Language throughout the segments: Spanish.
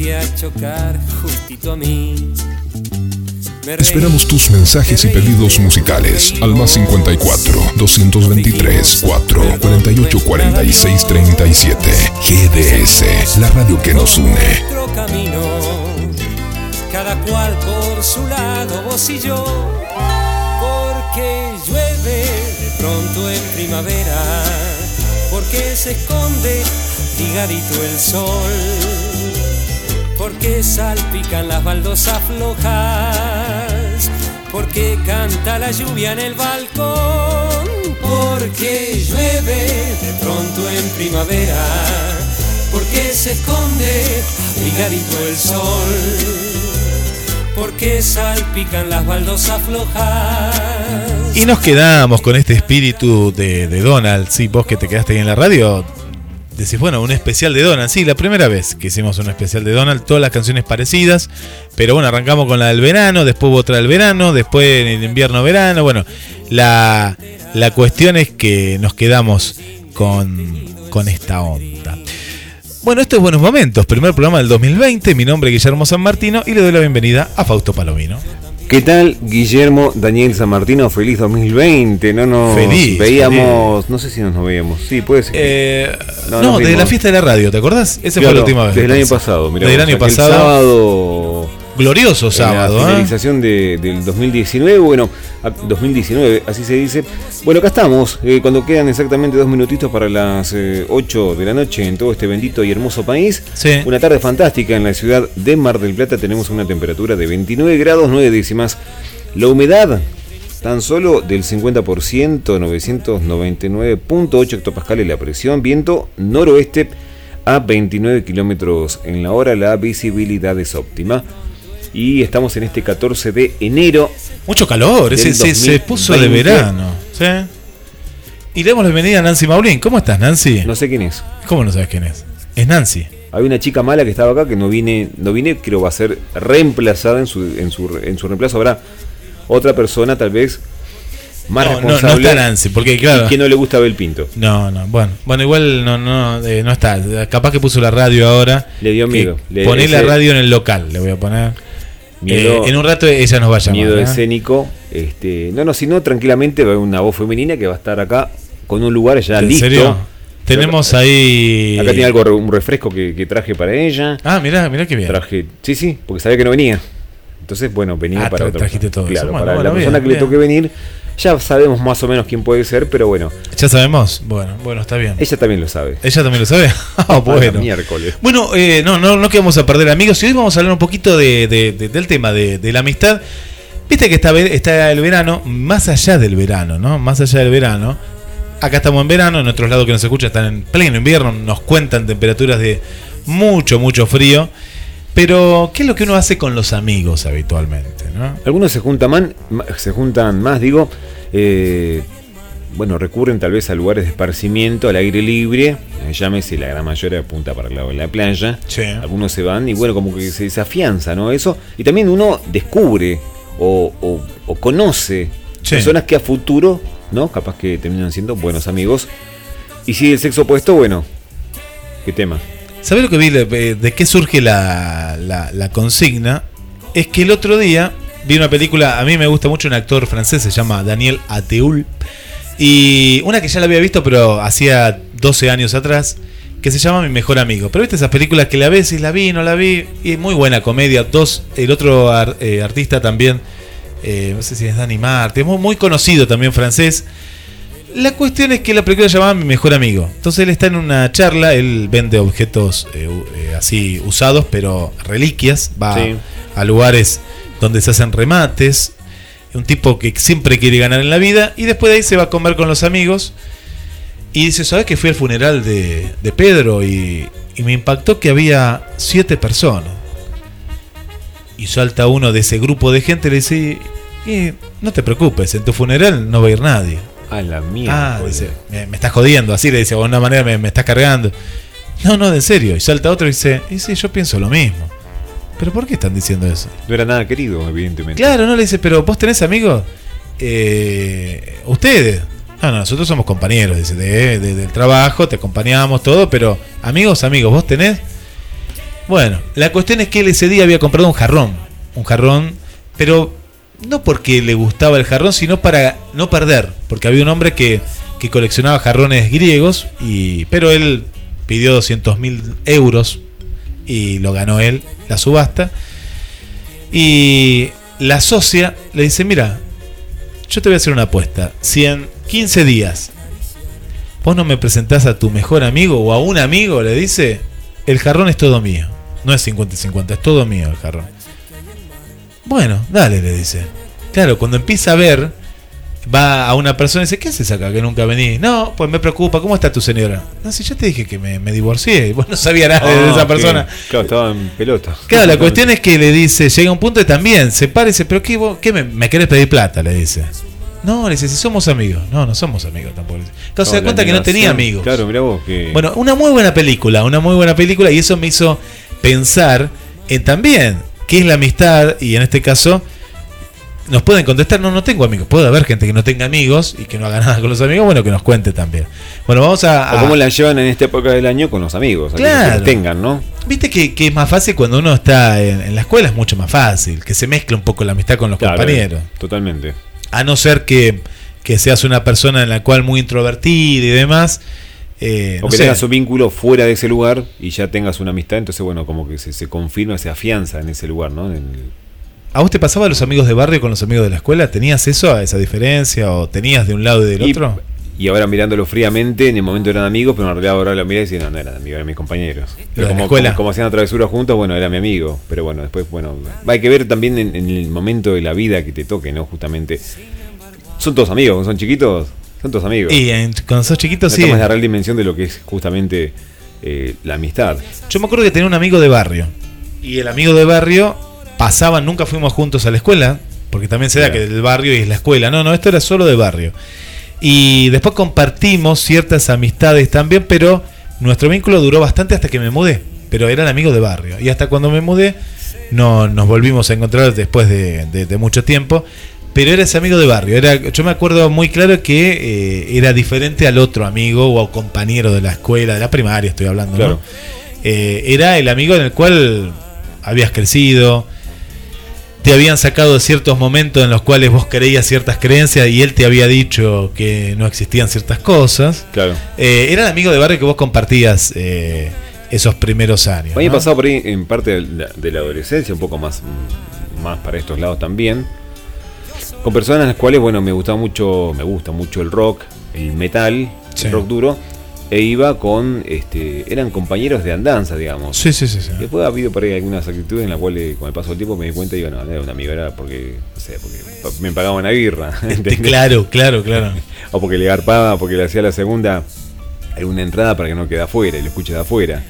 viniste a chocar justito a mí. Esperamos tus mensajes y pedidos musicales al más 54 223 4 48 46 37. GDS, la radio que nos une. Camino, cada cual por su lado, vos y yo, porque llueve de pronto en primavera, porque se esconde ligadito el sol, porque salpican las baldosas flojas, porque canta la lluvia en el balcón, porque llueve de pronto en primavera, porque se esconde ligadito el sol, porque salpican las baldosas flojas. Y nos quedamos con este espíritu de, de Donald. Sí, vos que te quedaste ahí en la radio, decís, bueno, un especial de Donald. Sí, la primera vez que hicimos un especial de Donald, todas las canciones parecidas. Pero bueno, arrancamos con la del verano, después hubo otra del verano, después en el invierno-verano. Bueno, la, la cuestión es que nos quedamos con, con esta onda. Bueno, esto es Buenos Momentos, primer programa del 2020. Mi nombre es Guillermo San Martino y le doy la bienvenida a Fausto Palomino. ¿Qué tal, Guillermo Daniel San Martino? Feliz 2020. No nos Feliz, veíamos, no sé si nos, nos veíamos. Sí, puede ser. Eh, No, no, desde la fiesta de la radio, ¿te acordás? Esa fue la última vez. Desde el año pasado, mirá Desde el año pasado. sábado. Glorioso sábado, La ¿eh? finalización de- del 2019, bueno, a- 2019, así se dice. Bueno, acá estamos, eh, cuando quedan exactamente dos minutitos para las eh, 8 de la noche en todo este bendito y hermoso país. Sí. Una tarde fantástica en la ciudad de Mar del Plata. Tenemos una temperatura de 29 grados 9 décimas. La humedad tan solo del 50%, 999.8 hectopascales la presión. Viento noroeste a 29 kilómetros en la hora. La visibilidad es óptima. Y estamos en este 14 de enero. Mucho calor, ese, se, se 2020. puso de verano. ¿sí? Y le damos la bienvenida a Nancy Maulín. ¿Cómo estás, Nancy? No sé quién es. ¿Cómo no sabes quién es? Es Nancy. Hay una chica mala que estaba acá que no vine, no vine, creo va a ser reemplazada en su, en su, en su reemplazo. Habrá otra persona tal vez más No, no, no responsable está Nancy, porque claro. y que no le gusta Abel Pinto. No, no, bueno, bueno, igual no, no, eh, no está. Capaz que puso la radio ahora. Le dio miedo. Le- Poné la radio en el local, le voy a poner. Miedo- Eh, en un rato ella nos va a llamar. Miedo ¿eh? escénico. Este, no, no, sino tranquilamente va a haber una voz femenina que va a estar acá con un lugar ya ¿En listo. serio? Tenemos ahí. Acá tiene algo, un refresco que, que traje para ella. Ah, mirá, mirá qué bien. Traje, sí, sí, porque sabía que no venía. Entonces, bueno, venía Ah, para tra- otra trajiste todo. Claro, para bueno, la persona bien, que le toque venir, ya sabemos más o menos quién puede ser, pero bueno, ¿Ya sabemos? Bueno, bueno, está bien. ella también lo sabe. ¿Ella también lo sabe? Ah, bueno. miércoles. Bueno, eh, no, no, no que vamos a perder amigos. Y hoy vamos a hablar un poquito de, de- de- del tema de, la amistad. Viste que está, está el verano, más allá del verano, ¿no? Más allá del verano. Acá estamos en verano, en otros lados que nos escuchan están en pleno invierno, nos cuentan temperaturas de mucho, mucho frío. Pero, ¿qué es lo que uno hace con los amigos habitualmente, no? Algunos se juntan, man- ma- se juntan más, digo, eh, bueno, recurren tal vez a lugares de esparcimiento, al aire libre, eh, llámese la gran mayoría apunta para el lado de la playa, Sí. algunos se van y bueno, como que se desafianza, ¿no? Eso, y también uno descubre o, o- o conoce Sí. personas que a futuro, ¿no? Capaz que terminan siendo buenos amigos. Y si el sexo opuesto, bueno, ¿qué tema? ¿Sabés lo que vi? de- ¿De qué surge la, la- la consigna? Es que el otro día vi una película, a mí me gusta mucho un actor francés, se llama Daniel Ateul, y una que ya la había visto, pero hacía 12 años atrás, que se llama Mi Mejor Amigo. Pero viste esas películas que la ves y la vi, no la vi, y muy buena comedia. Dos, el otro eh, artista también, eh, no sé si es Dani Marte, muy, muy conocido también francés. La cuestión es que la película se llamaba Mi Mejor Amigo. Entonces él está en una charla, él vende objetos eh, eh, así usados, pero reliquias, va Sí. a lugares donde se hacen remates. Un tipo que siempre quiere ganar en la vida y después de ahí se va a comer con los amigos. Y dice, ¿sabes que fui al funeral de, de Pedro? Y, y me impactó que había siete personas. Y salta uno de ese grupo de gente y le dice, "Y no te preocupes, en tu funeral no va a ir nadie. A la mierda. Ah, dice, me, me estás jodiendo, así le dice, de alguna manera me, me estás cargando. No, no, en serio. Y salta otro y dice, y sí, yo pienso lo mismo. ¿Pero por qué están diciendo eso? No era nada querido, evidentemente. Claro, no le dice, pero vos tenés amigos. Eh, Ustedes. No, no, nosotros somos compañeros, dice, de, de- del trabajo, te acompañamos todo, pero amigos, amigos, vos tenés. Bueno, la cuestión es que él ese día había comprado un jarrón. Un jarrón, pero no porque le gustaba el jarrón, sino para no perder. Porque había un hombre que, que coleccionaba jarrones griegos, y, pero él pidió 200 mil euros y lo ganó él, la subasta. Y la socia le dice, mira, yo te voy a hacer una apuesta. Si en 15 días vos no me presentás a tu mejor amigo o a un amigo, le dice, el jarrón es todo mío. No es 50 y 50, es todo mío el jarrón. Bueno, dale, le dice. Claro, cuando empieza a ver, va a una persona y dice, ¿qué haces acá que nunca vení? No, pues me preocupa, ¿cómo está tu señora? No, si yo te dije que me, divorcié, y vos no sabías nada de esa persona. Claro, estaba en pelota. Claro, la cuestión es que le dice, llega un punto y también se para y dice, pero qué, vos, qué me, me querés pedir plata, le dice. No, le dice, si somos amigos. No, no somos amigos tampoco. Claro, se da cuenta que no tenía amigos. Claro, mirá vos que. Bueno, una muy buena película, una muy buena película y eso me hizo pensar en también qué es la amistad y en este caso nos pueden contestar, no, no tengo amigos. Puede haber gente que no tenga amigos y que no haga nada con los amigos, bueno, que nos cuente también. Bueno, vamos a... o a- cómo la llevan en esta época del año con los amigos. que Claro. los tengan, ¿no? Viste que, que es más fácil cuando uno está en, en la escuela, es mucho más fácil, que se mezcla un poco la amistad con los Claro, compañeros. Totalmente. A no ser que, que seas una persona en la cual muy introvertida y demás. Eh, O no que sé. tengas un vínculo fuera de ese lugar y ya tengas una amistad, entonces, bueno, como que se, se confirma, se afianza en ese lugar, ¿no? En el- ¿A vos te pasaba los amigos de barrio con los amigos de la escuela? ¿Tenías eso, esa diferencia? ¿O tenías de un lado y del y, otro? y ahora mirándolo fríamente, en el momento eran amigos, pero en realidad ahora lo miré y decía, no, no eran amigos, eran mis compañeros. Pero como, escuela. como, como hacían travesuras juntos, bueno, era mi amigo. Pero bueno, después, bueno, hay que ver también en, en el momento de la vida que te toque, ¿no? Justamente. Son todos amigos, son chiquitos, son todos amigos. Y en- cuando sos chiquito, no sí. tomas la real dimensión de lo que es justamente eh, la amistad. Yo me acuerdo que tenía un amigo de barrio. Y el amigo de barrio pasaban, nunca fuimos juntos a la escuela, porque también se da Claro. que el barrio y es la escuela. No, no, esto era solo de barrio. Y después compartimos ciertas amistades también, pero nuestro vínculo duró bastante hasta que me mudé. Pero era el amigo de barrio. Y hasta cuando me mudé, no nos volvimos a encontrar después de, de- de mucho tiempo. Pero era ese amigo de barrio. Era, yo me acuerdo muy claro que eh, era diferente al otro amigo o compañero de la escuela, de la primaria, estoy hablando. ¿no? Claro. Eh, era el amigo en el cual habías crecido, te habían sacado de ciertos momentos en los cuales vos creías ciertas creencias y él te había dicho que no existían ciertas cosas. Claro. Eh, era el amigo de barrio que vos compartías eh, esos primeros años. A mí me ¿no? pasado por ahí en parte de la, de la adolescencia, un poco más, más para estos lados también. Con personas las cuales, bueno, me gustaba mucho, me gusta mucho el rock, el metal, Sí. el rock duro. E iba con, este, eran compañeros de andanza, digamos. Sí, sí, sí. sí. Después ha habido por ahí algunas actitudes en las cuales con el paso del tiempo me di cuenta y digo, no, no era un amigo, era porque, no sé, porque me pagaba una birra. ¿entendés? Claro, claro, claro. O porque le garpaba, porque le hacía la segunda alguna entrada para que no quede afuera y lo escuche de afuera.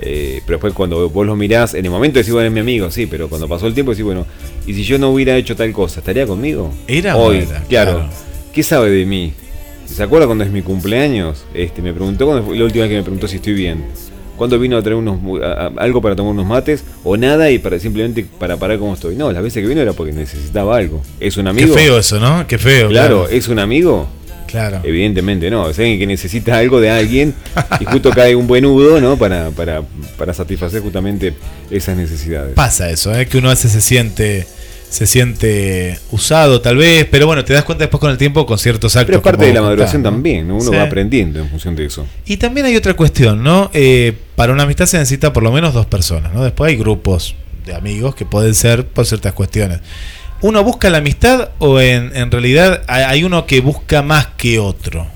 Eh, pero después cuando vos lo mirás, en el momento decís, bueno, es mi amigo, sí, pero cuando pasó el tiempo decís, bueno, ¿y si yo no hubiera hecho tal cosa, estaría conmigo? Era Hoy, claro. claro. ¿Qué sabe de mí? ¿Se acuerda cuando es mi cumpleaños? Este, me preguntó, cuando fue la última vez que me preguntó si estoy bien. ¿Cuándo vino a traer unos, mu- a- a- algo para tomar unos mates? ¿O nada y para simplemente para parar como estoy? No, las veces que vino era porque necesitaba algo. ¿Es un Qué amigo? feo eso, ¿no? Qué feo. Claro, ¿es un amigo? Claro. Evidentemente no, es alguien que necesita algo de alguien y justo cae un buen nudo, ¿no? Para, para, para satisfacer justamente esas necesidades. Pasa eso, ¿eh? que uno a veces se siente se siente usado tal vez, pero bueno, te das cuenta después con el tiempo con ciertos actos. Pero es parte de la maduración también, ¿no? uno Sí. va aprendiendo en función de eso. Y también hay otra cuestión, ¿no? Eh, para una amistad se necesita por lo menos dos personas, ¿no? Después hay grupos de amigos que pueden ser por ciertas cuestiones. ¿Uno busca la amistad o en, en realidad hay uno que busca más que otro?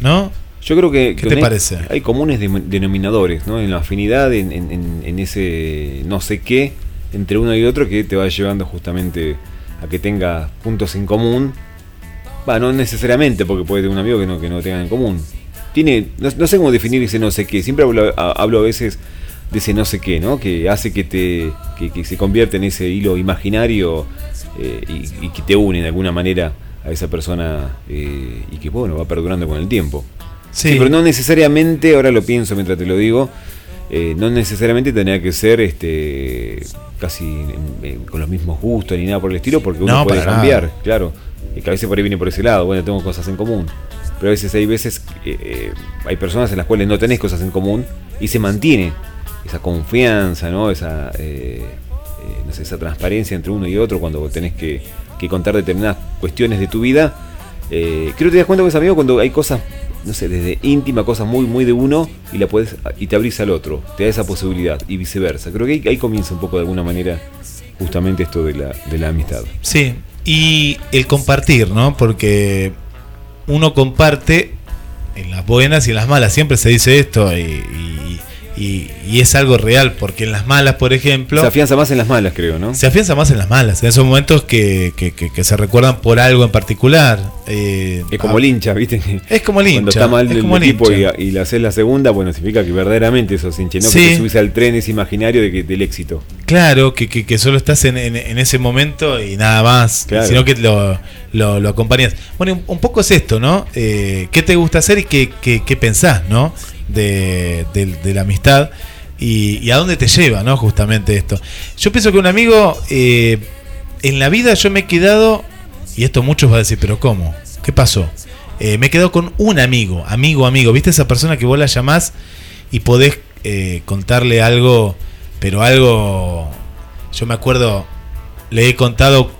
¿No? Yo creo que, ¿Qué que te hay- parece? hay comunes denominadores, ¿no? En la afinidad, en, en- en- ese no sé qué entre uno y otro que te va llevando justamente a que tengas puntos en común. Va, no necesariamente, porque puede tener un amigo que no, que no tengan en común. Tiene, no, no sé cómo definir ese no sé qué. Siempre hablo a, hablo a veces de ese no sé qué, ¿no? Que hace que te que, que se convierte en ese hilo imaginario eh, y, y que te une de alguna manera a esa persona eh, y que bueno va perdurando con el tiempo. Sí. pero no necesariamente, ahora lo pienso mientras te lo digo, eh, no necesariamente tendría que ser este casi con los mismos gustos ni nada por el estilo, porque uno No, puede cambiar, nada. claro. Y que a veces por ahí viene por ese lado, bueno, tengo cosas en común. Pero a veces hay veces, hay personas en las cuales no tenés cosas en común y se mantiene esa confianza, ¿no? Esa, no sé, esa transparencia entre uno y otro cuando tenés que, que contar determinadas cuestiones de tu vida. Eh, creo que te das cuenta con ese amigo cuando hay cosas, no sé, desde íntima, cosas muy, muy de uno y la puedes y te abrís al otro, te da esa posibilidad y viceversa. Creo que ahí, comienza un poco de alguna manera justamente esto de la, de la amistad. Sí, y el compartir, ¿no? Porque uno comparte en las buenas y en las malas, siempre se dice esto y- y- y es algo real, porque en las malas, por ejemplo... Se afianza más en las malas, creo, ¿no? Se afianza más en las malas, en esos momentos que, que- que- que se recuerdan por algo en particular. eh, Es como ah, el hincha, ¿viste? Es como el hincha. Cuando está mal es el como el equipo y, le haces la segunda, bueno, significa que verdaderamente sos hincha, no Sí. que te subís al tren ese imaginario de que, del éxito. Claro, que, que- que solo estás en, en- en ese momento y nada más, Claro. sino que lo, lo- lo acompañas. Bueno, un, un poco es esto, ¿no? Eh, ¿Qué te gusta hacer y qué, qué- qué pensás, ¿no? De, de- la amistad y, y a dónde te lleva, ¿no? Justamente esto. Yo pienso que un amigo, eh, en la vida yo me he quedado, y esto muchos van a decir, pero ¿cómo? ¿Qué pasó? Eh, me he quedado con un amigo, amigo, amigo. ¿Viste esa persona que vos la llamás y podés eh, contarle algo, pero algo... Yo me acuerdo, le he contado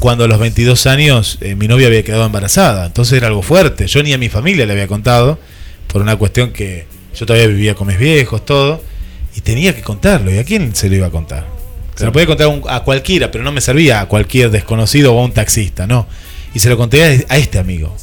cuando a los 22 años eh, mi novia había quedado embarazada. Entonces era algo fuerte. Yo ni a mi familia le había contado, por una cuestión que yo todavía vivía con mis viejos, todo. Y tenía que contarlo. ¿Y a quién se lo iba a contar? Se lo podía contar a un- a cualquiera, pero no me servía a cualquier desconocido o a un taxista, no. Y se lo conté a, este amigo.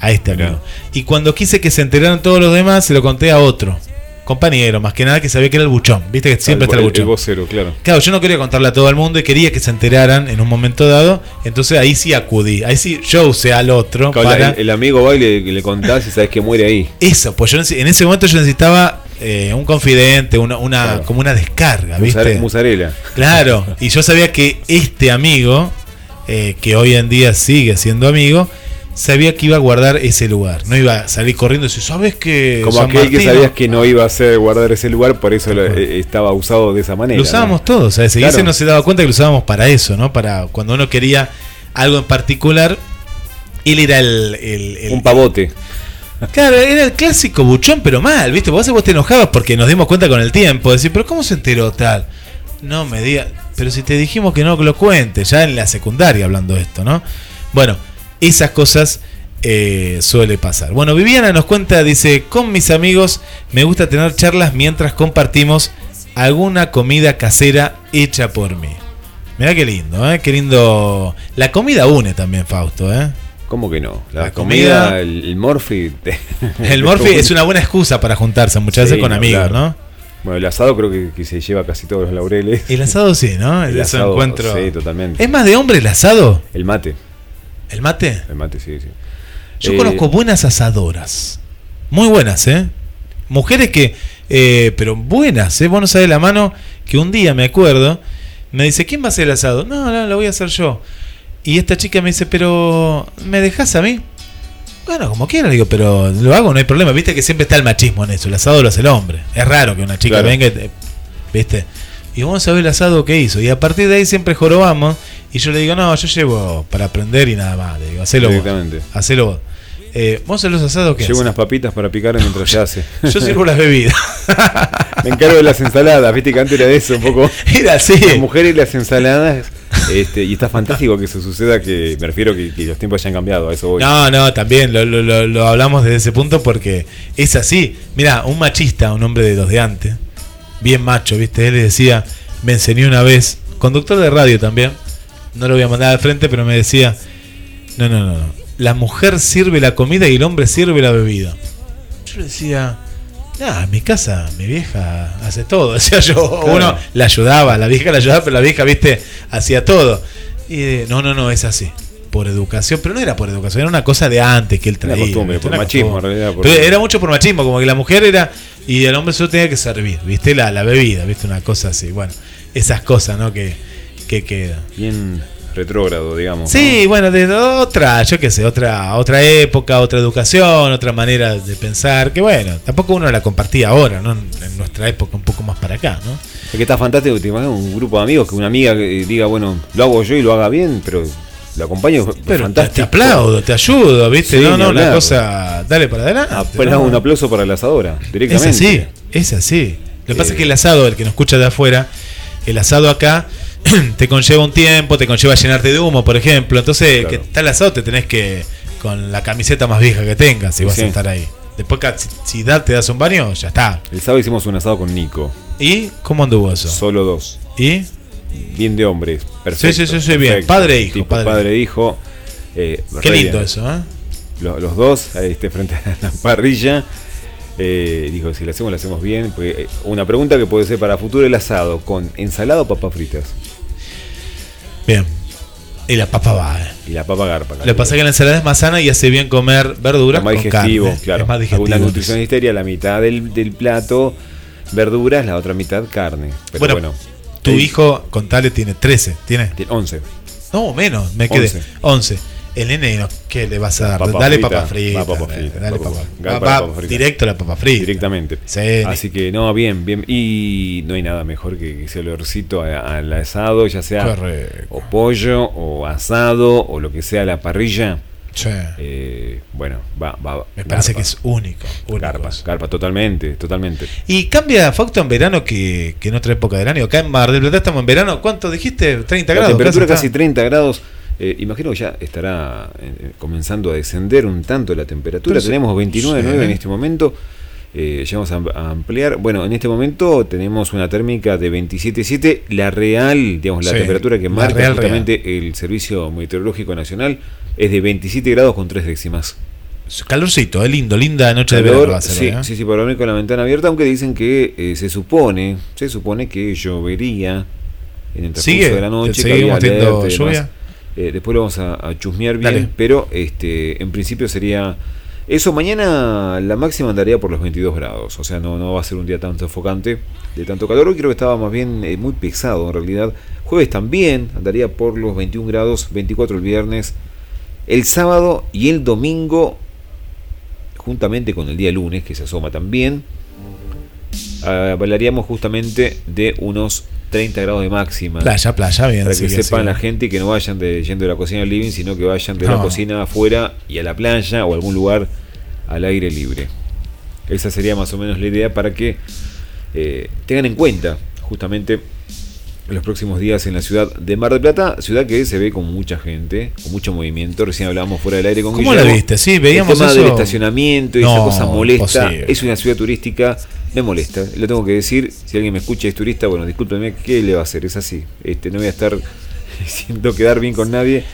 A este amigo. Y cuando quise que se enteraran todos los demás, se lo conté a otro. Compañero, más que nada que sabía que era el buchón. Viste que siempre está el buchón. vocero, claro. Claro, yo no quería contarle a todo el mundo y quería que se enteraran en un momento dado. Entonces ahí sí acudí. Ahí sí yo usé al otro Claro, para. el, el amigo va y le, le contás y sabes que muere ahí. Eso, pues yo en ese momento yo necesitaba eh, un confidente, una, una Claro. como una descarga, ¿viste? Musarela. Claro, y yo sabía que este amigo, eh, que hoy en día sigue siendo amigo, sabía que iba a guardar ese lugar. No iba a salir corriendo y decir, ¿sabes que Como San aquel que Martino?" sabías que no iba a ser guardar ese lugar, por eso lo- eh, estaba usado de esa manera. Lo usábamos ¿no? todos. Y Claro. ese no se daba cuenta que lo usábamos para eso, ¿no? Para cuando uno quería algo en particular, él era el... el- el- Un pavote. Claro, era el clásico buchón, pero mal, ¿viste? Vos, vos te enojabas porque nos dimos cuenta con el tiempo. Decir, pero ¿cómo se enteró tal? No me digas, pero si te dijimos que no lo cuente, ya en la secundaria hablando de esto, ¿no? Bueno, esas cosas eh, suele pasar. Bueno, Viviana nos cuenta, dice, con mis amigos me gusta tener charlas mientras compartimos alguna comida casera hecha por mí. Mirá qué lindo, ¿eh? Qué lindo. La comida une también, Fausto, ¿eh? ¿Cómo que no? La, La comida, comida- el, el morfi. El Morphy es una buena excusa para juntarse muchas veces con amigos. ¿no? Bueno, el asado creo que, que se lleva casi todos los laureles. El asado sí, ¿no? El El asado, encuentro. Sí, totalmente. ¿Es más de hombre el asado? El mate. ¿El mate? El mate, sí, sí. Yo Eh, conozco buenas asadoras. Muy buenas, ¿eh? Mujeres que. eh, pero buenas, ¿eh? Vos no sabés la mano que un día me acuerdo. Me dice, ¿quién va a hacer el asado? No, no, lo voy a hacer yo. Y esta chica me dice, pero. ¿Me dejas a mí? Bueno, como quiera, digo, pero lo hago, no hay problema. Viste que siempre está el machismo en eso. El asado lo hace el hombre. Es raro que una chica Claro. venga y te- ¿Viste? Y vamos a ver el asado que hizo. Y a partir de ahí siempre jorobamos. Y yo le digo, no, yo llevo para aprender y nada más. Le digo, hacelo vos. Directamente. Hacelo vos. Eh, ¿Vos en los asados qué Llevo haces? unas papitas para picar mientras se hace. Yo sirvo las bebidas. Me encargo de las ensaladas, viste que antes era de eso un poco. Era así. Las mujeres y las ensaladas. Este, y está fantástico que eso suceda, que me refiero que, que los tiempos hayan cambiado, a eso voy. No, no, también lo, lo- lo- lo hablamos desde ese punto porque es así. Mira, un machista, un hombre de los de antes, bien macho, ¿viste? Él le decía, me enseñó una vez, conductor de radio también, no lo voy a mandar al frente, pero me decía, no, no, no, no. La mujer sirve la comida y el hombre sirve la bebida. Yo le decía, nah, en mi casa mi vieja hace todo. Decía yo, Claro. uno la ayudaba, la vieja la ayudaba, pero la vieja, viste, hacía todo. Y eh, no, no, no, es así. Por educación, pero no era por educación, era una cosa de antes que él traía. costumbre, ¿viste? por machismo, costumbre. en realidad, por- Pero era mucho por machismo, como que la mujer era. Y el hombre solo tenía que servir, ¿viste? La, la bebida, ¿viste? Una cosa así. Bueno, esas cosas, ¿no? Que, que quedan. Bien retrógrado, digamos. Sí, bueno, de otra, yo qué sé, otra, otra época, otra educación, otra manera de pensar, que bueno, tampoco uno la compartía ahora, ¿no? En nuestra época, un poco más para acá, ¿no? Es que está fantástico, te imaginas un grupo de amigos que una amiga que diga, bueno, lo hago yo y lo haga bien, pero lo acompaño, Pero te, fantástico. te aplaudo, te ayudo, ¿viste? Sí, no, no, una hablar. cosa, dale para adelante. Apenas ¿no? un aplauso para la asadora, Es directamente. así, es así. Lo que pasa es que el asado, el que nos escucha de afuera, el asado acá te conlleva un tiempo, te conlleva llenarte de humo, por ejemplo. Entonces, que está el asado, te tenés que. con la camiseta más vieja que tengas, si vas a estar ahí. Después, si da, te das un baño, ya está. El sábado hicimos un asado con Nico. ¿Y cómo anduvo eso? Solo dos. ¿Y? Bien de hombres. Perfecto. Sí, sí, sí, bien. Padre e hijo. padre, e hijo. Eh, Qué lindo eso, ¿eh? Los, dos, este, frente a la parrilla. Eh, dijo, si lo hacemos, lo hacemos bien. Eh, una pregunta que puede ser para futuro el asado, ¿con ensalada o papas fritas? Bien. Y la papa va. Eh. Y la papa garpa. Lo que pasa es que la ensalada es más sana y hace bien comer verduras. más digestivo, claro. Es más digestivo. Una nutrición la mitad del, del, plato verduras, la otra mitad carne. Pero bueno, tu hijo, contale, tiene 13. ¿Tiene? Tiene 11. No, menos, me quedé. 11. El nene, ¿qué le vas a dar? dale papa frita. Papa frita. Dale papa, frita. Directo a la papa frita. Directamente. Así que no, bien, bien. Y no hay nada mejor que ese olorcito al asado, ya sea o pollo o asado o lo que sea la parrilla. Sí. Eh, bueno, va, va. Me parece que es único. Carpa, carpa, totalmente, totalmente. ¿Y cambia Facto en verano que, en otra época del año? Acá en Mar del Plata estamos en verano. ¿Cuánto dijiste? ¿30 grados? La temperatura casi 30 grados. Eh, imagino que ya estará eh, comenzando a descender un tanto la temperatura. tenemos 29,9 en este momento. Eh, ya vamos a, ampliar. Bueno, en este momento tenemos una térmica de 27,7. La real, digamos, la temperatura que marca justamente el Servicio Meteorológico Nacional es de 27 grados con 3 décimas. Calorcito, es lindo, linda noche de verano. sí, sí, sí, por dormir con la ventana abierta, aunque dicen que se supone, se supone que llovería en el transcurso de la noche. ¿Seguimos teniendo lluvia? Eh, después lo vamos a, chusmear bien, pero este, en principio sería... Eso mañana la máxima andaría por los 22 grados, o sea, no, no va a ser un día tan sofocante de tanto calor. Hoy creo que estaba más bien eh, muy pesado en realidad. Jueves también andaría por los 21 grados, 24 el viernes. El sábado y el domingo, juntamente con el día lunes, que se asoma también, uh, hablaríamos justamente de unos 30 grados de máxima. Playa, playa, bien. Para que sepan la gente que no vayan de, yendo de la cocina al living, sino que vayan de la cocina afuera y a la playa o algún lugar al aire libre. Esa sería más o menos la idea para que eh, tengan en cuenta justamente los próximos días en la ciudad de Mar del Plata, ciudad que se ve con mucha gente, con mucho movimiento. Recién hablábamos fuera del aire con ¿Cómo la viste? Sí, veíamos el tema del estacionamiento y esa cosa molesta. Es una ciudad turística me molesta, lo tengo que decir. Si alguien me escucha y es turista, bueno, discúlpeme, ¿qué le va a hacer? Es así. Este, no voy a estar siendo quedar bien con nadie.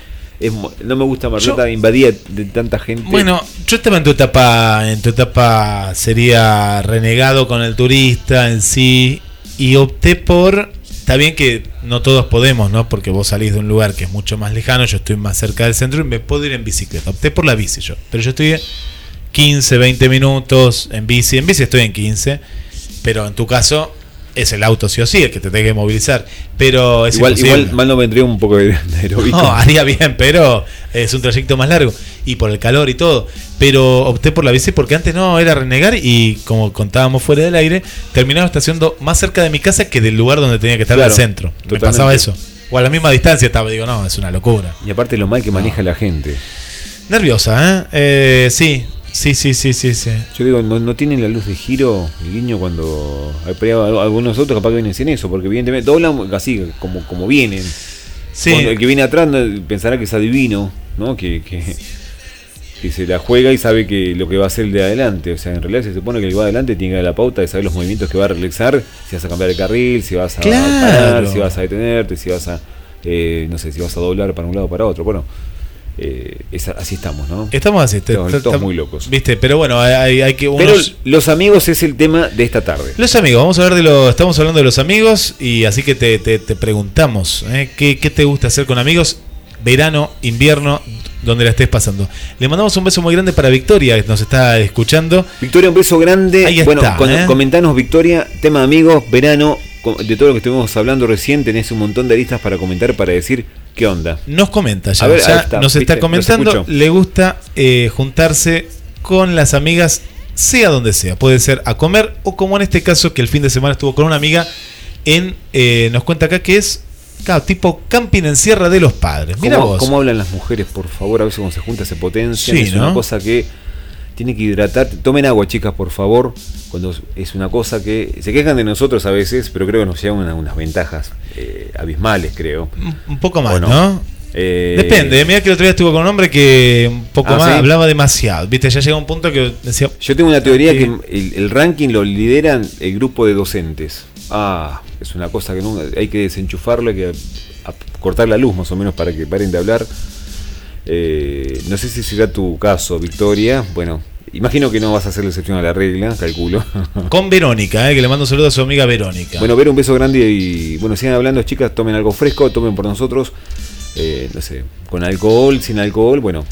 no me gusta Marlota invadía de tanta gente. Bueno, yo estaba en tu etapa, en tu etapa sería renegado con el turista en sí y opté por Está bien que no todos podemos, ¿no? Porque vos salís de un lugar que es mucho más lejano, yo estoy más cerca del centro y me puedo ir en bicicleta. Opté por la bici yo, pero yo estoy 15, 20 minutos en bici. En bici estoy en 15, pero en tu caso es el auto sí o sí el que te tenga que movilizar. Pero es igual, igual mal no vendría un poco de aeróbico. No, haría bien, pero es un trayecto más largo y por el calor y todo. Pero opté por la bici porque antes no era renegar y como contábamos fuera del aire, terminaba estacionando más cerca de mi casa que del lugar donde tenía que estar al centro. Me pasaba eso. O a la misma distancia estaba, digo, no, es una locura. Y aparte lo mal que maneja la gente. Nerviosa, ¿eh? ¿eh? Sí, Sí, sí, sí, sí, sí. Yo digo, no, no tienen la luz de giro el guiño cuando hay algunos otros capaz que vienen sin eso, porque evidentemente doblan así como, como vienen. Sí. el que viene atrás pensará que es adivino, ¿no? Que, que, se la juega y sabe que lo que va a hacer el de adelante. O sea, en realidad se supone que el que va adelante tiene que dar la pauta de saber los movimientos que va a realizar, si vas a cambiar el carril, si vas a parar, si vas a detenerte, si vas a, eh, no sé, si vas a doblar para un lado o para otro. Bueno, eh, así estamos, ¿no? Estamos así, estamos, muy locos. Viste, pero bueno, hay, que. Pero los amigos es el tema de esta tarde. Los amigos, vamos a hablar de lo. Estamos hablando de los amigos y así que te, preguntamos, ¿eh? ¿qué, te gusta hacer con amigos? Verano, invierno, donde la estés pasando. Le mandamos un beso muy grande para Victoria, que nos está escuchando. Victoria, un beso grande. bueno, ¿eh? comentanos, Victoria, tema amigos, verano, de todo lo que estuvimos hablando recién, tenés un montón de listas para comentar, para decir ¿Qué onda? Nos comenta ya, nos está comentando, le gusta eh, juntarse con las amigas, sea donde sea, puede ser a comer o como en este caso que el fin de semana estuvo con una amiga en, eh, nos cuenta acá que es, claro, tipo camping en Sierra de los Padres. Mira vos. ¿Cómo hablan las mujeres, por favor? A veces cuando se junta se potencia, es una cosa que tiene que hidratar. Tomen agua, chicas, por favor. Cuando es una cosa que se quejan de nosotros a veces, pero creo que nos llevan unas ventajas eh, abismales, creo. Un, poco más, ¿no? Eh, Depende, mira que el otro día estuvo con un hombre que un poco ah, más hablaba demasiado. Viste, ya llega un punto que decía. Yo tengo una teoría que el, ranking lo lideran el grupo de docentes. Ah, es una cosa que nunca, hay que desenchufarlo, hay que cortar la luz más o menos para que paren de hablar. Eh, no sé si será tu caso, Victoria. Bueno, imagino que no vas a hacer la excepción a la regla, calculo. Con Verónica, eh, que le mando un saludo a su amiga Verónica. Bueno, ver un beso grande y bueno, sigan hablando, chicas, tomen algo fresco, tomen por nosotros. Eh, no sé, con alcohol, sin alcohol, bueno,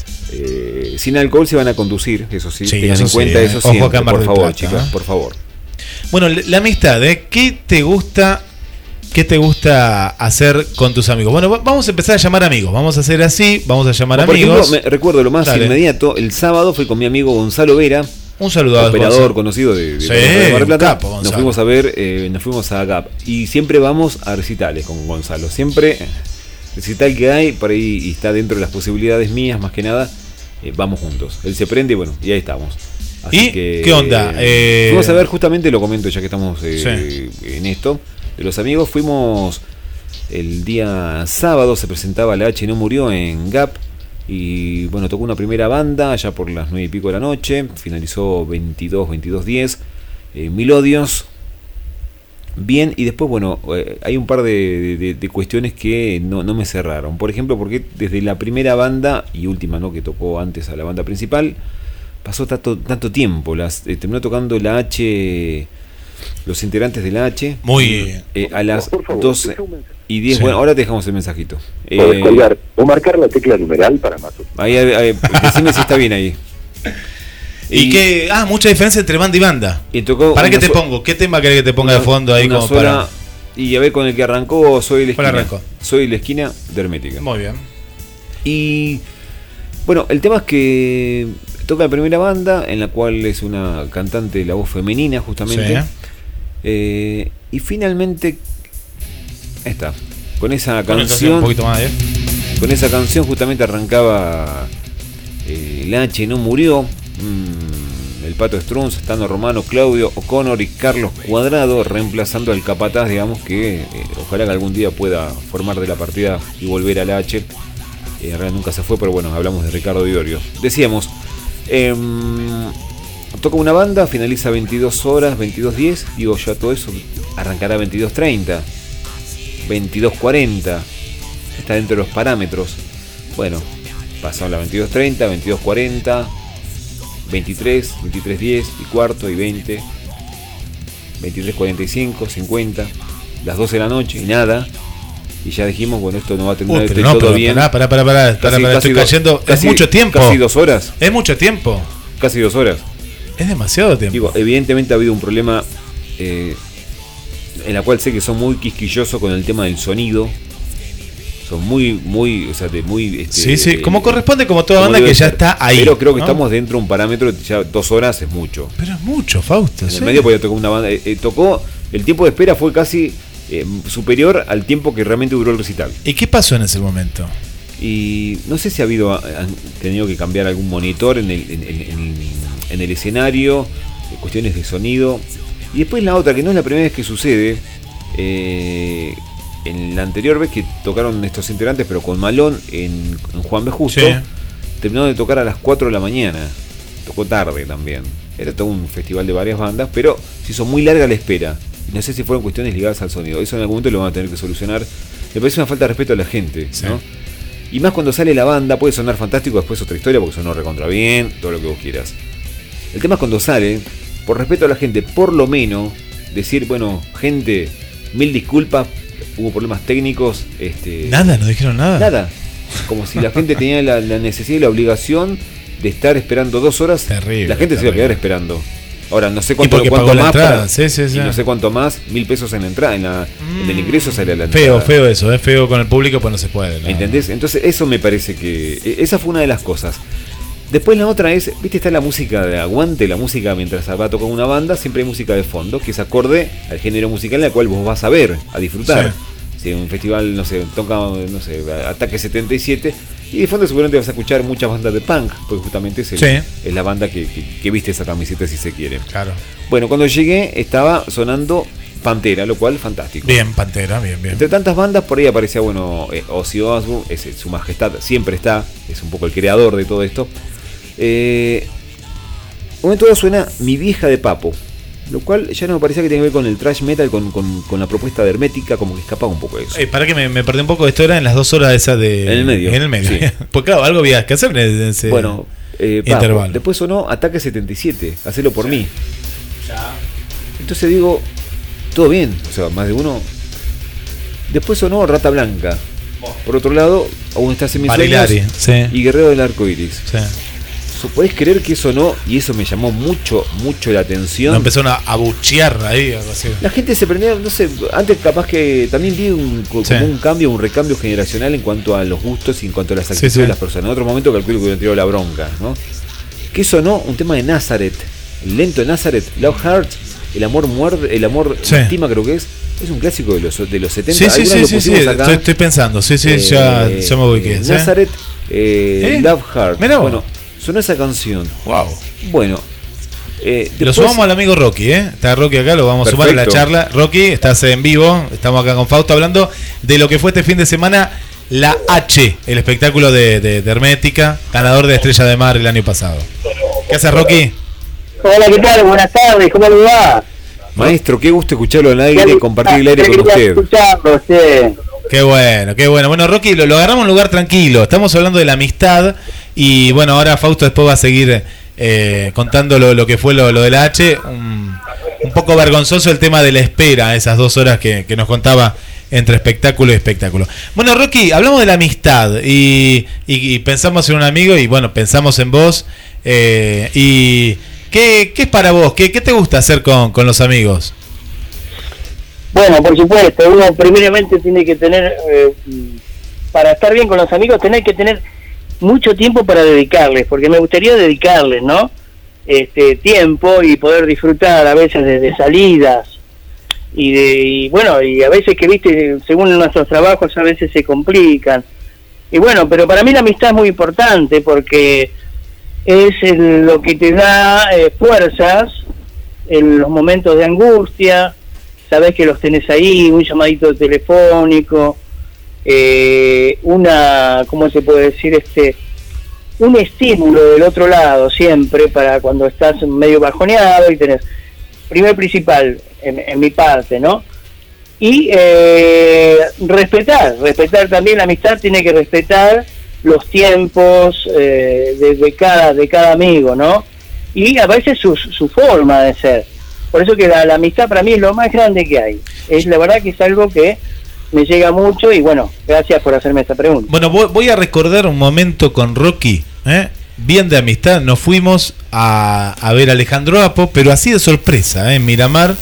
sin alcohol se van a conducir, eso sí, tengan en cuenta eso siempre, por favor, chicas, por favor. Bueno, la amistad, ¿eh? ¿qué te gusta ¿Qué te gusta hacer con tus amigos? Bueno, vamos a empezar a llamar amigos. Vamos a hacer así, vamos a llamar amigos. me, recuerdo lo más inmediato, el sábado fui con mi amigo Gonzalo Vera. Un saludo operador conocido de, de, Plata. nos fuimos a ver, eh, nos fuimos a GAP. Y siempre vamos a recitales con Gonzalo. Siempre recital que hay, por ahí y está dentro de las posibilidades mías, más que nada, eh, vamos juntos. Él se prende y bueno, y ahí estamos. ¿Y qué onda? Eh... Fuimos a ver, justamente lo comento ya que estamos eh, en esto de los amigos. Fuimos el día sábado, se presentaba la H No Murió en Gap. Y bueno, tocó una primera banda allá por las 9 y pico de la noche. Finalizó 22, 22, 10. Eh, Milodios. Bien, y después, bueno, eh, hay un par de, cuestiones que no, me cerraron. Por ejemplo, porque desde la primera banda y última, ¿no? Que tocó antes a la banda principal, pasó tanto, tanto tiempo. Eh, terminó tocando la H los integrantes de la H. Muy eh, a las 12 y 10. Bueno, ahora te dejamos el mensajito. Eh, o marcar la tecla numeral para más. Ahí, ahí, decime si está bien ahí. ¿Y, qué? Ah, mucha diferencia entre banda y banda. Y tocó ¿Para qué te pongo? ¿Qué tema querés que te ponga de fondo ahí como para... Y a ver, con el que arrancó Soy la esquina. Soy la esquina de Hermética. Muy bien. Y bueno, el tema es que toca la primera banda, en la cual es una cantante de la voz femenina, justamente. Eh, y finalmente, está, con esa canción. ¿eh? Con esa canción justamente arrancaba eh, La H no murió. Mm, el Pato Strunz, estando Romano, Claudio O'Connor y Carlos Cuadrado, reemplazando al capataz, digamos, que ojalá que algún día pueda formar de la partida y volver a la H. en realidad nunca se fue, pero bueno, hablamos de Ricardo Diorio. Decíamos, em, toca una banda, finaliza 22 horas, 22.10, digo ya todo eso arrancará 22.30, 22.40, está dentro de los parámetros. Bueno, pasaron las 22.30, 22.40, 23, 23.10 y cuarto y 20, 23.45, 50, las 12 de la noche y nada. Y ya dijimos, bueno, esto no va a terminar Uy, no, todo bien. Pará, pará, pará, pará, estoy cayendo. es mucho tiempo. Casi dos horas. Es mucho tiempo. Casi dos horas. Es demasiado tiempo. Digo, evidentemente ha habido un problema eh, en la cual sé que son muy quisquillosos con el tema del sonido. Son muy, muy, o sea, de muy... Este, sí, sí, como corresponde como toda banda que ya está ahí. Pero creo que estamos dentro de un parámetro, ya dos horas es mucho. Pero es mucho, Fausto. En el medio porque tocó una banda, eh, eh, tocó, el tiempo de espera fue casi superior al tiempo que realmente duró el recital. ¿Y qué pasó en ese momento? Y no sé si ha habido, han tenido que cambiar algún monitor en el, en el escenario, cuestiones de sonido. Y después la otra, que no es la primera vez que sucede, eh, en la anterior vez que tocaron estos integrantes, pero con Malón en, Juan B. Justo, terminó de tocar a las 4 de la mañana. Tocó tarde también. Era todo un festival de varias bandas, pero se hizo muy larga la espera. No sé si fueron cuestiones ligadas al sonido. Eso en algún momento lo van a tener que solucionar. Me parece una falta de respeto a la gente, Y más cuando sale la banda, puede sonar fantástico, después otra historia, porque sonó recontra bien, todo lo que vos quieras. El tema es cuando sale, por respeto a la gente, por lo menos decir, bueno, gente, mil disculpas, hubo problemas técnicos. Este, nada, no dijeron nada. Nada. Como si la gente tenía la, necesidad y la obligación de estar esperando dos horas. Terrible. La gente se iba a quedar esperando. Ahora, no sé cuánto, cuánto más. sí, sí, sí. no sé cuánto más, mil pesos en la entrada, en, el ingreso sale la entrada. Feo, feo eso, es feo con el público, pues no se puede. ¿Entendés? Entonces, eso me parece que. E, esa fue una de las cosas. Después la otra es, viste, está la música de aguante, la música mientras va a tocar una banda, siempre hay música de fondo, que es acorde al género musical en el cual vos vas a ver, a disfrutar. Si en un festival, no sé, toca, no sé, Ataque 77, Y de fondo seguramente vas a escuchar muchas bandas de punk, porque justamente es, el- Sí. es la banda que, que- que viste esa camiseta si se quiere. Claro. Bueno, cuando llegué estaba sonando Pantera, lo cual fantástico. Bien, Pantera, bien, bien. Entre tantas bandas, por ahí aparecía, bueno, eh, Ozzy Osbourne, es, su majestad, siempre está, es un poco el creador de todo esto. Eh, un momento suena Mi vieja de Papo, lo cual ya no me parecía que tenía que ver con el thrash metal, con, con- con la propuesta de Hermética, como que escapaba un poco de eso. Eh, para que me, me perdí un poco, esto era en las dos horas esas de... En el medio, En el medio. sí. pues claro, algo había que hacer en ese bueno, eh, Papo. intervalo. después sonó Ataque 77, hacelo por mí. Entonces digo, todo bien, o sea, más de uno. Después sonó Rata Blanca. Por otro lado, aún estás en mis Barilari, sueños sí. y Guerrero del Arco Iris. Sí. ¿Podés creer que eso no? Y eso me llamó mucho, mucho la atención. No empezaron a, a buchear ahí, algo así. La gente se prendía, no sé, antes capaz que también vi un, Sí. como un cambio, un recambio generacional en cuanto a los gustos y en cuanto a las actitudes sí. de las personas. En otro momento calculo que tirado la bronca, ¿no? Que eso no, un tema de Nazareth, lento de Nazareth, Love Heart, el amor muerde, el amor Sí. lastima creo que es, es un clásico de los, de los 70. Sí, sí, sí, lo sí, sí, pusimos acá. Estoy, estoy pensando, sí, sí, ya, Eh, ya me ubiqué. eh. Nazareth, eh, ¿Eh? Love Heart. Mirá. Bueno, sonó esa canción. Wow. Bueno, eh, Lo después- sumamos al amigo Rocky, ¿eh? Está Rocky acá, lo vamos a sumar a la charla. Rocky, estás en vivo, estamos acá con Fausto hablando de lo que fue este fin de semana la H, el espectáculo de, de- de Hermética, ganador de Estrella de Mar el año pasado. ¿Qué haces, Rocky? Hola, ¿qué tal? Buenas tardes, ¿cómo le va? Maestro, qué gusto escucharlo al aire y compartir el aire con usted. escucharlo, sí. Qué bueno, qué bueno. Bueno, Rocky, lo, agarramos en un lugar tranquilo. Estamos hablando de la amistad y bueno, ahora Fausto después va a seguir eh, contando lo, que fue lo, lo de la H. Un, poco vergonzoso el tema de la espera, esas dos horas que, que nos contaba entre espectáculo y espectáculo. Bueno, Rocky, hablamos de la amistad y, y- y pensamos en un amigo y bueno, pensamos en vos. eh, y ¿qué, qué es para vos? ¿Qué, qué te gusta hacer con, con los amigos? Bueno, por supuesto, uno primeramente tiene que tener, eh, para estar bien con los amigos, tener que tener mucho tiempo para dedicarles, porque me gustaría dedicarles, ¿no? Este tiempo y poder disfrutar a veces de, salidas y de y bueno y a veces que viste según nuestros trabajos a veces se complican y bueno pero para mí la amistad es muy importante porque es el- lo que te da eh, fuerzas en los momentos de angustia sabes que los tenés ahí, un llamadito telefónico, eh, una, ¿cómo se puede decir? este Un estímulo del otro lado siempre para cuando estás medio bajoneado y tenés, primer principal, en, en mi parte, ¿no? Y eh, respetar, respetar también la amistad, tiene que respetar los tiempos eh, de, de cada, de cada amigo, ¿no? Y a veces su, su forma de ser. Por eso que la, amistad para mí es lo más grande que hay. Es la verdad que es algo que me llega mucho y bueno, gracias por hacerme esta pregunta. Bueno, voy, a recordar un momento con Rocky, ¿eh? bien de amistad. Nos fuimos a, a ver a Alejandro Apo, pero así de sorpresa, ¿eh? en Miramar.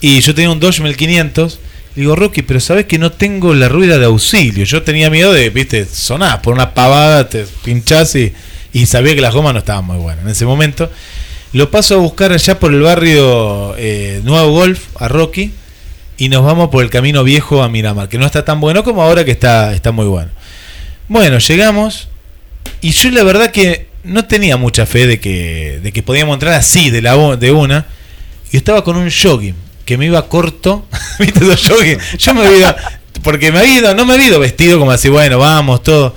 Y yo tenía un Dodge 1500. Digo, Rocky, pero sabes que no tengo la rueda de auxilio. Yo tenía miedo de, viste, sonar por una pavada, te pinchás y, y sabía que las gomas no estaban muy buenas en ese momento. Lo paso a buscar allá por el barrio eh, Nuevo Golf, a Rocky, y nos vamos por el camino viejo a Miramar, que no está tan bueno como ahora que está, está muy bueno. Bueno, llegamos y yo la verdad que no tenía mucha fe de que, de que podíamos entrar así de, la, de una. Y estaba con un jogging que me iba corto. ¿Viste los jogging? Yo me había porque me había ido, no me había ido vestido como así, bueno, vamos, todo.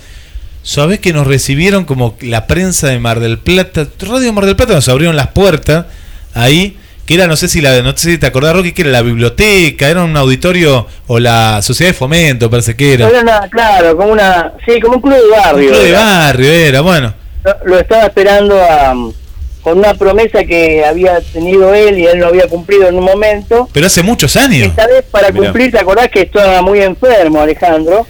¿Sabés que nos recibieron como la prensa de Mar del Plata? Radio Mar del Plata nos abrieron las puertas ahí, que era, no sé si la, no sé si te acordás, Rocky, que era la biblioteca, era un auditorio o la sociedad de fomento, parece que era. Era una, claro, como una, sí, como un club de Un barrio. club de era. barrio era, bueno. Lo, lo estaba esperando a, con una promesa que había tenido él y él no había cumplido en un momento. Pero hace muchos años. Esta vez para Mirá. cumplir, ¿te acordás que estaba muy enfermo Alejandro?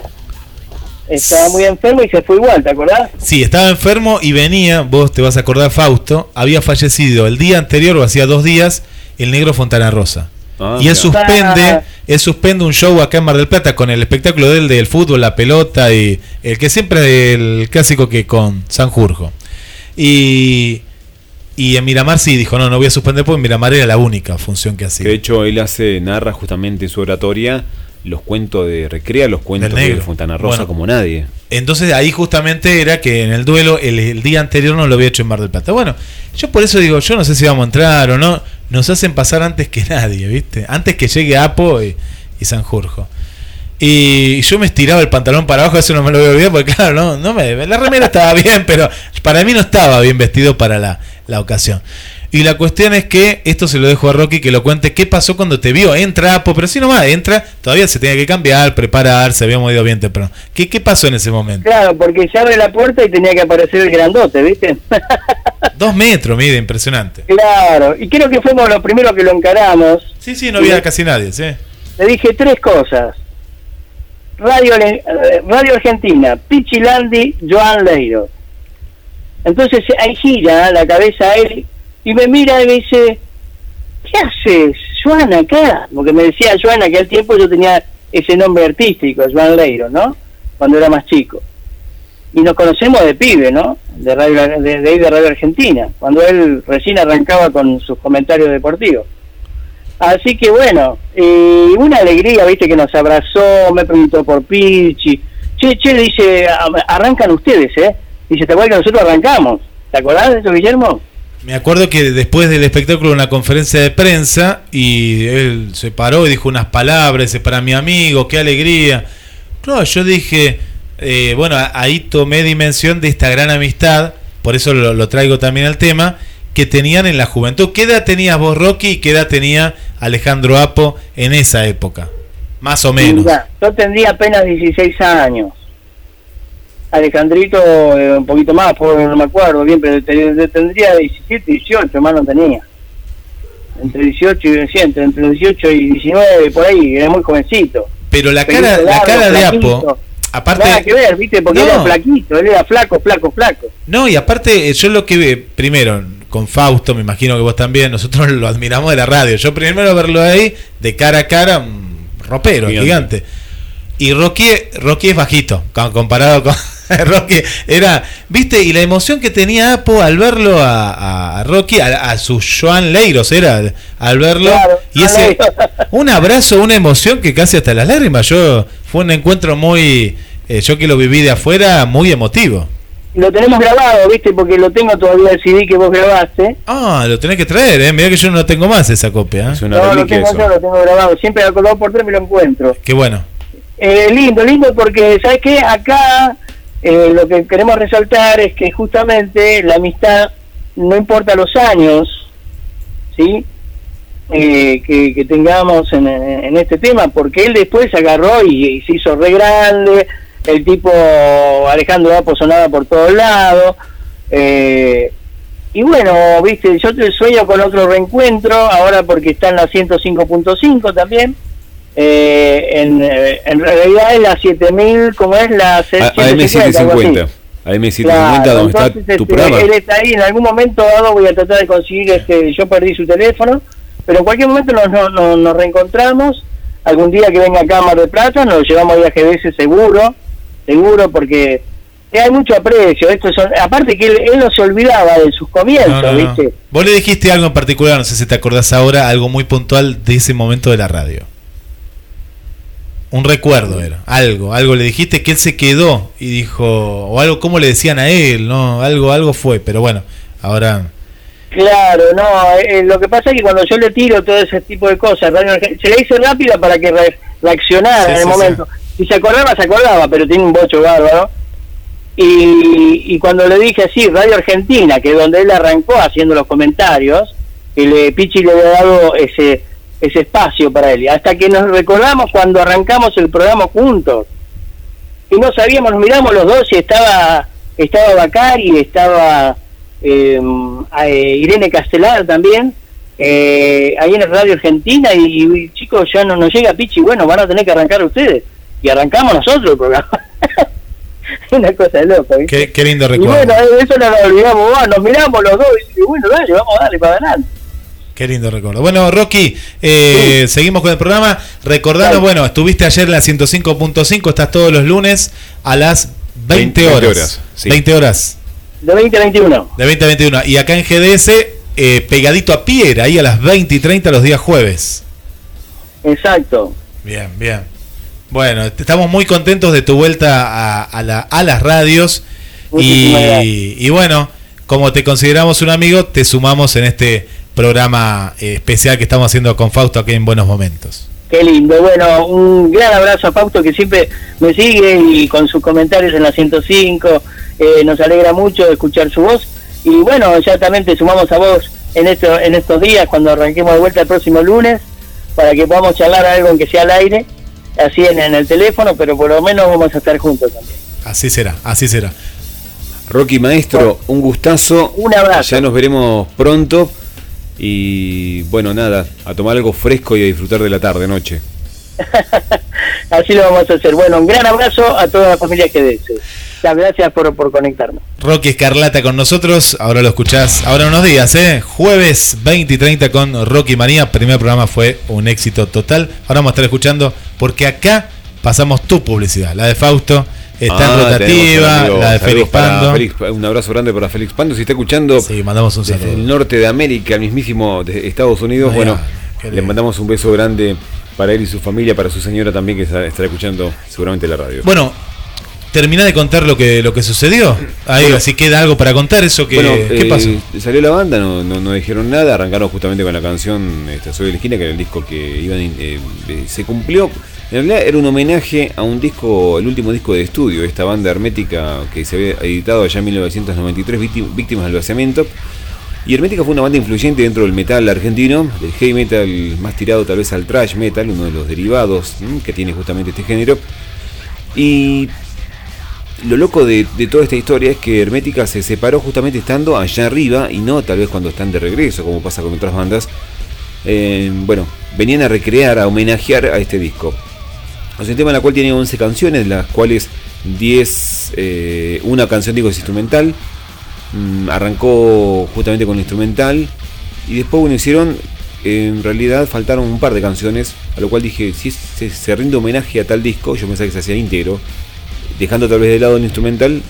Estaba muy enfermo y se fue igual, ¿te acordás? Sí, estaba enfermo y venía, vos te vas a acordar, Fausto, había fallecido el día anterior o hacía dos días el negro Fontana Rosa. Ah, y él suspende, Ah. él suspende un show acá en Mar del Plata con el espectáculo de él del fútbol, la pelota y el que siempre el clásico que con Sanjurjo. Y, y en Miramar sí dijo, no, no voy a suspender porque en Miramar era la única función que Que de hacía. hecho él hace, narra justamente en su oratoria los cuentos de Recrea, los cuentos de Fontana Rosa como nadie. Entonces ahí justamente era que en el duelo el, día anterior no lo había hecho en Mar del Plata. Bueno, yo por eso digo, yo no sé si vamos a entrar o no. Nos hacen pasar antes que nadie, ¿viste? Antes que llegue Apo y, y Sanjurjo. Y yo me estiraba el pantalón para abajo, eso no me lo veo bien, porque claro, no, no me, la remera estaba bien, pero para mí no estaba bien vestido para la, la ocasión. Y la cuestión es que, esto se lo dejo a Rocky que lo cuente, ¿qué pasó cuando te vio? Entra, pero si nomás, entra, todavía se tenía que cambiar, preparar, se había movido bien temprano. ¿Qué, ¿Qué pasó en ese momento? Claro, porque se abre la puerta y tenía que aparecer el grandote, ¿viste? Dos metros, mide, impresionante. Claro, y creo que fuimos los primeros que lo encaramos. Sí, sí, no había casi nadie, sí. Le dije tres cosas. Radio, eh, Radio Argentina, Pichilandi, Joan Leiro. Entonces ahí gira la cabeza a él y me mira y me dice, ¿qué haces, Joana, acá? Porque me decía Joan, aquel tiempo yo tenía ese nombre artístico, Joan Leiro, ¿no? Cuando era más chico. Y nos conocemos de pibe, ¿no? De, radio, de, de, de Radio Argentina, cuando él recién arrancaba con sus comentarios deportivos. Así que bueno, eh, una alegría, viste, que nos abrazó, me preguntó por Pichi. Che, che, dice, arrancan ustedes, ¿eh? Dice, ¿te acuerdas que nosotros arrancamos? ¿Te acordás de eso, Guillermo? Me acuerdo que después del espectáculo una conferencia de prensa y él se paró y dijo unas palabras, para mi amigo, qué alegría. No, yo dije, eh, bueno, ahí tomé dimensión de esta gran amistad, por eso lo, traigo también al tema, que tenían en la juventud. ¿Qué edad tenías vos, Rocky, y qué edad tenía Alejandro Apo en esa época? Más o menos. yo tendría apenas 16 años. Alejandrito eh, un poquito más, no me acuerdo bien, pero tendría 17, 18, más no tenía. Entre 18 y entre, 18 y 19, por ahí, era muy jovencito. Pero la cara, la cara de Apo, aparte... Nada que ver, viste, porque era flaquito, él era flaco, flaco, flaco. No, y aparte, yo lo que ve, primero, con Fausto, me imagino que vos también, nosotros lo admiramos de la radio. Yo primero verlo ahí, de cara a cara, un ropero, gigante. Y Rocky, Rocky es bajito, comparado con, Rocky era, viste, y la emoción que tenía Apo al verlo a, Rocky, a, su Joan Leiros era al verlo, y ese un abrazo, una emoción que casi hasta las lágrimas. Yo fue un encuentro muy, eh, yo que lo viví de afuera, muy emotivo. Lo tenemos grabado, viste, porque lo tengo todavía el CD que vos grabaste. Ah, lo tenés que traer, eh. Mira que yo no tengo más esa copia. ¿eh? no, lo tengo yo, lo tengo grabado. Siempre al color por tres me lo encuentro. Qué bueno. Eh, lindo, lindo, porque, ¿sabes qué? Acá eh, lo que queremos resaltar es que justamente la amistad no importa los años, ¿sí? Eh, que, tengamos en, este tema, porque él después agarró y, se hizo re grande, el tipo Alejandro Apo sonaba por todos lados, eh, y bueno, viste, yo te sueño con otro reencuentro, ahora porque está en la 105.5 también, eh, en, eh, en, realidad es la 7000, como es la AM750. AM750, donde está tu este, programa. Él está ahí, en algún momento dado voy a tratar de conseguir, este yo perdí su teléfono, pero en cualquier momento nos, nos, reencontramos. Algún día que venga acá a Mar del Plata, nos llevamos a GDS seguro, seguro, porque hay mucho aprecio. Esto son, aparte que él, no se olvidaba de sus comienzos, ¿viste? Vos le dijiste algo en particular, no sé si te acordás ahora, algo muy puntual de ese momento de la radio un recuerdo era, algo, algo le dijiste que él se quedó y dijo, o algo como le decían a él, ¿no? Algo, algo fue, pero bueno, ahora... Claro, no, eh, lo que pasa es que cuando yo le tiro todo ese tipo de cosas, se le hizo rápida para que reaccionara en el momento. Si se acordaba, se acordaba, pero tiene un bocho bárbaro. Y, y cuando le dije así, Radio Argentina, que es donde él arrancó haciendo los comentarios, que le, Pichi le había dado ese ese espacio para él. Hasta que nos recordamos cuando arrancamos el programa juntos. Y no sabíamos, nos miramos los dos y estaba, estaba Bacari, estaba em, eh, Irene Castelar también, eh, ahí en el Radio Argentina, y, chicos, ya no nos llega Pichi, bueno, van a tener que arrancar ustedes. Y arrancamos nosotros el programa. Una cosa de loco. Qué, lindo recuerdo. Y bueno, eso no lo olvidamos, nos miramos los dos y bueno, dale, vamos a darle para adelante. Qué lindo recuerdo. Bueno, Rocky, eh, seguimos con el programa. Recordando, bueno, estuviste ayer en la 105.5, estás todos los lunes a las 20, horas. 20 horas. De 20 a 21. De 20 a 21. Y acá en GDS, eh, pegadito a Piedra, ahí a las 20 y 30 los días jueves. Exacto. Bien, bien. Bueno, estamos muy contentos de tu vuelta a, la, a las radios. Y, y, bueno, como te consideramos un amigo, te sumamos en este programa eh, especial que estamos haciendo con Fausto aquí en Buenos Momentos. Qué lindo. Bueno, un gran abrazo a Fausto que siempre me sigue y con sus comentarios en la 105. Eh, nos alegra mucho escuchar su voz. Y bueno, ya también te sumamos a vos en, esto, en estos días cuando arranquemos de vuelta el próximo lunes para que podamos charlar algo en que sea al aire, así en, en el teléfono, pero por lo menos vamos a estar juntos también. Así será, así será. Rocky Maestro, un gustazo. Un abrazo. Ya nos veremos pronto. Y bueno, nada, a tomar algo fresco y a disfrutar de la tarde, noche. Así lo vamos a hacer. Bueno, un gran abrazo a toda la familia que desee. Gracias por, por conectarnos. Rocky Escarlata con nosotros, ahora lo escuchás, ahora unos días, ¿eh? Jueves 20 y 30 con Rocky María. Primer programa fue un éxito total. Ahora vamos a estar escuchando porque acá pasamos tu publicidad, la de Fausto Está en ah, rotativa, la de Félix Pando. un abrazo grande para Félix Pando. Si está escuchando sí, mandamos un desde el norte de América, el mismísimo de Estados Unidos, bueno, le mandamos un beso grande para él y su familia, para su señora también que estará escuchando seguramente la radio. Bueno, termina de contar lo que lo que sucedió. Ahí, así queda algo para contar eso que ¿qué eh, pasó? Salió la banda, no, no, dijeron nada, arrancaron justamente con la canción este, Soy de la esquina, que era el disco que iban eh, eh, se cumplió en realidad era un homenaje a un disco, el último disco de estudio de esta banda hermética que se había editado allá en 1993, Víctimas del Vaciamiento. Y Hermética fue una banda influyente dentro del metal argentino, del heavy metal más tirado tal vez al thrash metal, uno de los derivados que tiene justamente este género. Y lo loco de, toda esta historia es que Hermética se separó justamente estando allá arriba y no tal vez cuando están de regreso, como pasa con otras bandas. Eh, bueno, venían a recrear, a homenajear a este disco. Es un tema en la cual tiene 11 canciones, de las cuales 10, eh, una canción digo es instrumental. Mm, arrancó justamente con instrumental. Y después, bueno, hicieron, en realidad faltaron un par de canciones. A lo cual dije, si se, rinde homenaje a tal disco, yo pensaba que se hacía íntegro. Dejando tal vez de lado el instrumental.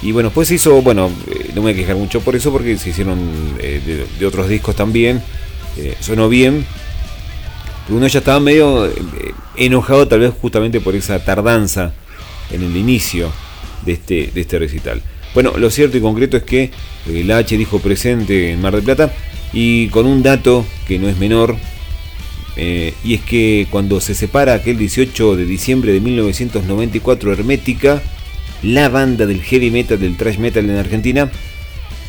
Y bueno, después se hizo, bueno, eh, no me voy a quejar mucho por eso, porque se hicieron eh, de, otros discos también. sonó bien, uno ya estaba medio eh, enojado tal vez justamente por esa tardanza en el inicio de este, de este recital. Bueno, lo cierto y concreto es que el H dijo presente en Mar del Plata y con un dato que no es menor, eh, y es que cuando se separa aquel 18 de diciembre de 1994 Hermética, la banda del heavy metal, del thrash metal en Argentina,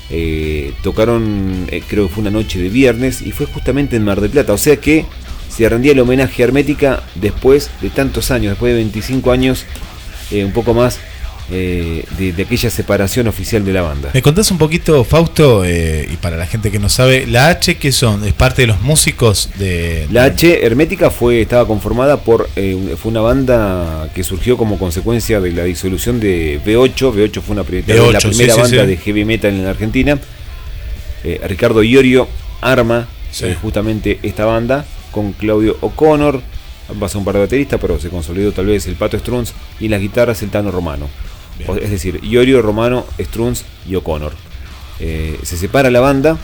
eh, tocaron, creo que fue una noche de viernes, y fue justamente en Mar del Plata. O sea que se rendía el homenaje a Hermética después de tantos años, después de 25 años, eh, un poco más eh, de, aquella separación oficial de la banda. ¿Me contás un poquito, Fausto, eh, y para la gente que no sabe, la H qué son? ¿Es parte de los músicos de...? La H Hermética fue, estaba conformada por, fue una banda que surgió como consecuencia de la disolución de V8, V8 fue una, la primera banda de heavy metal en la Argentina, Ricardo Iorio arma justamente esta banda, con Claudio O'Connor, a un par de bateristas, pero se consolidó tal vez el Pato Strunz y en las guitarras el Tano Romano. Es decir, Iorio, Romano, Strunz y O'Connor. Eh, se separa la banda,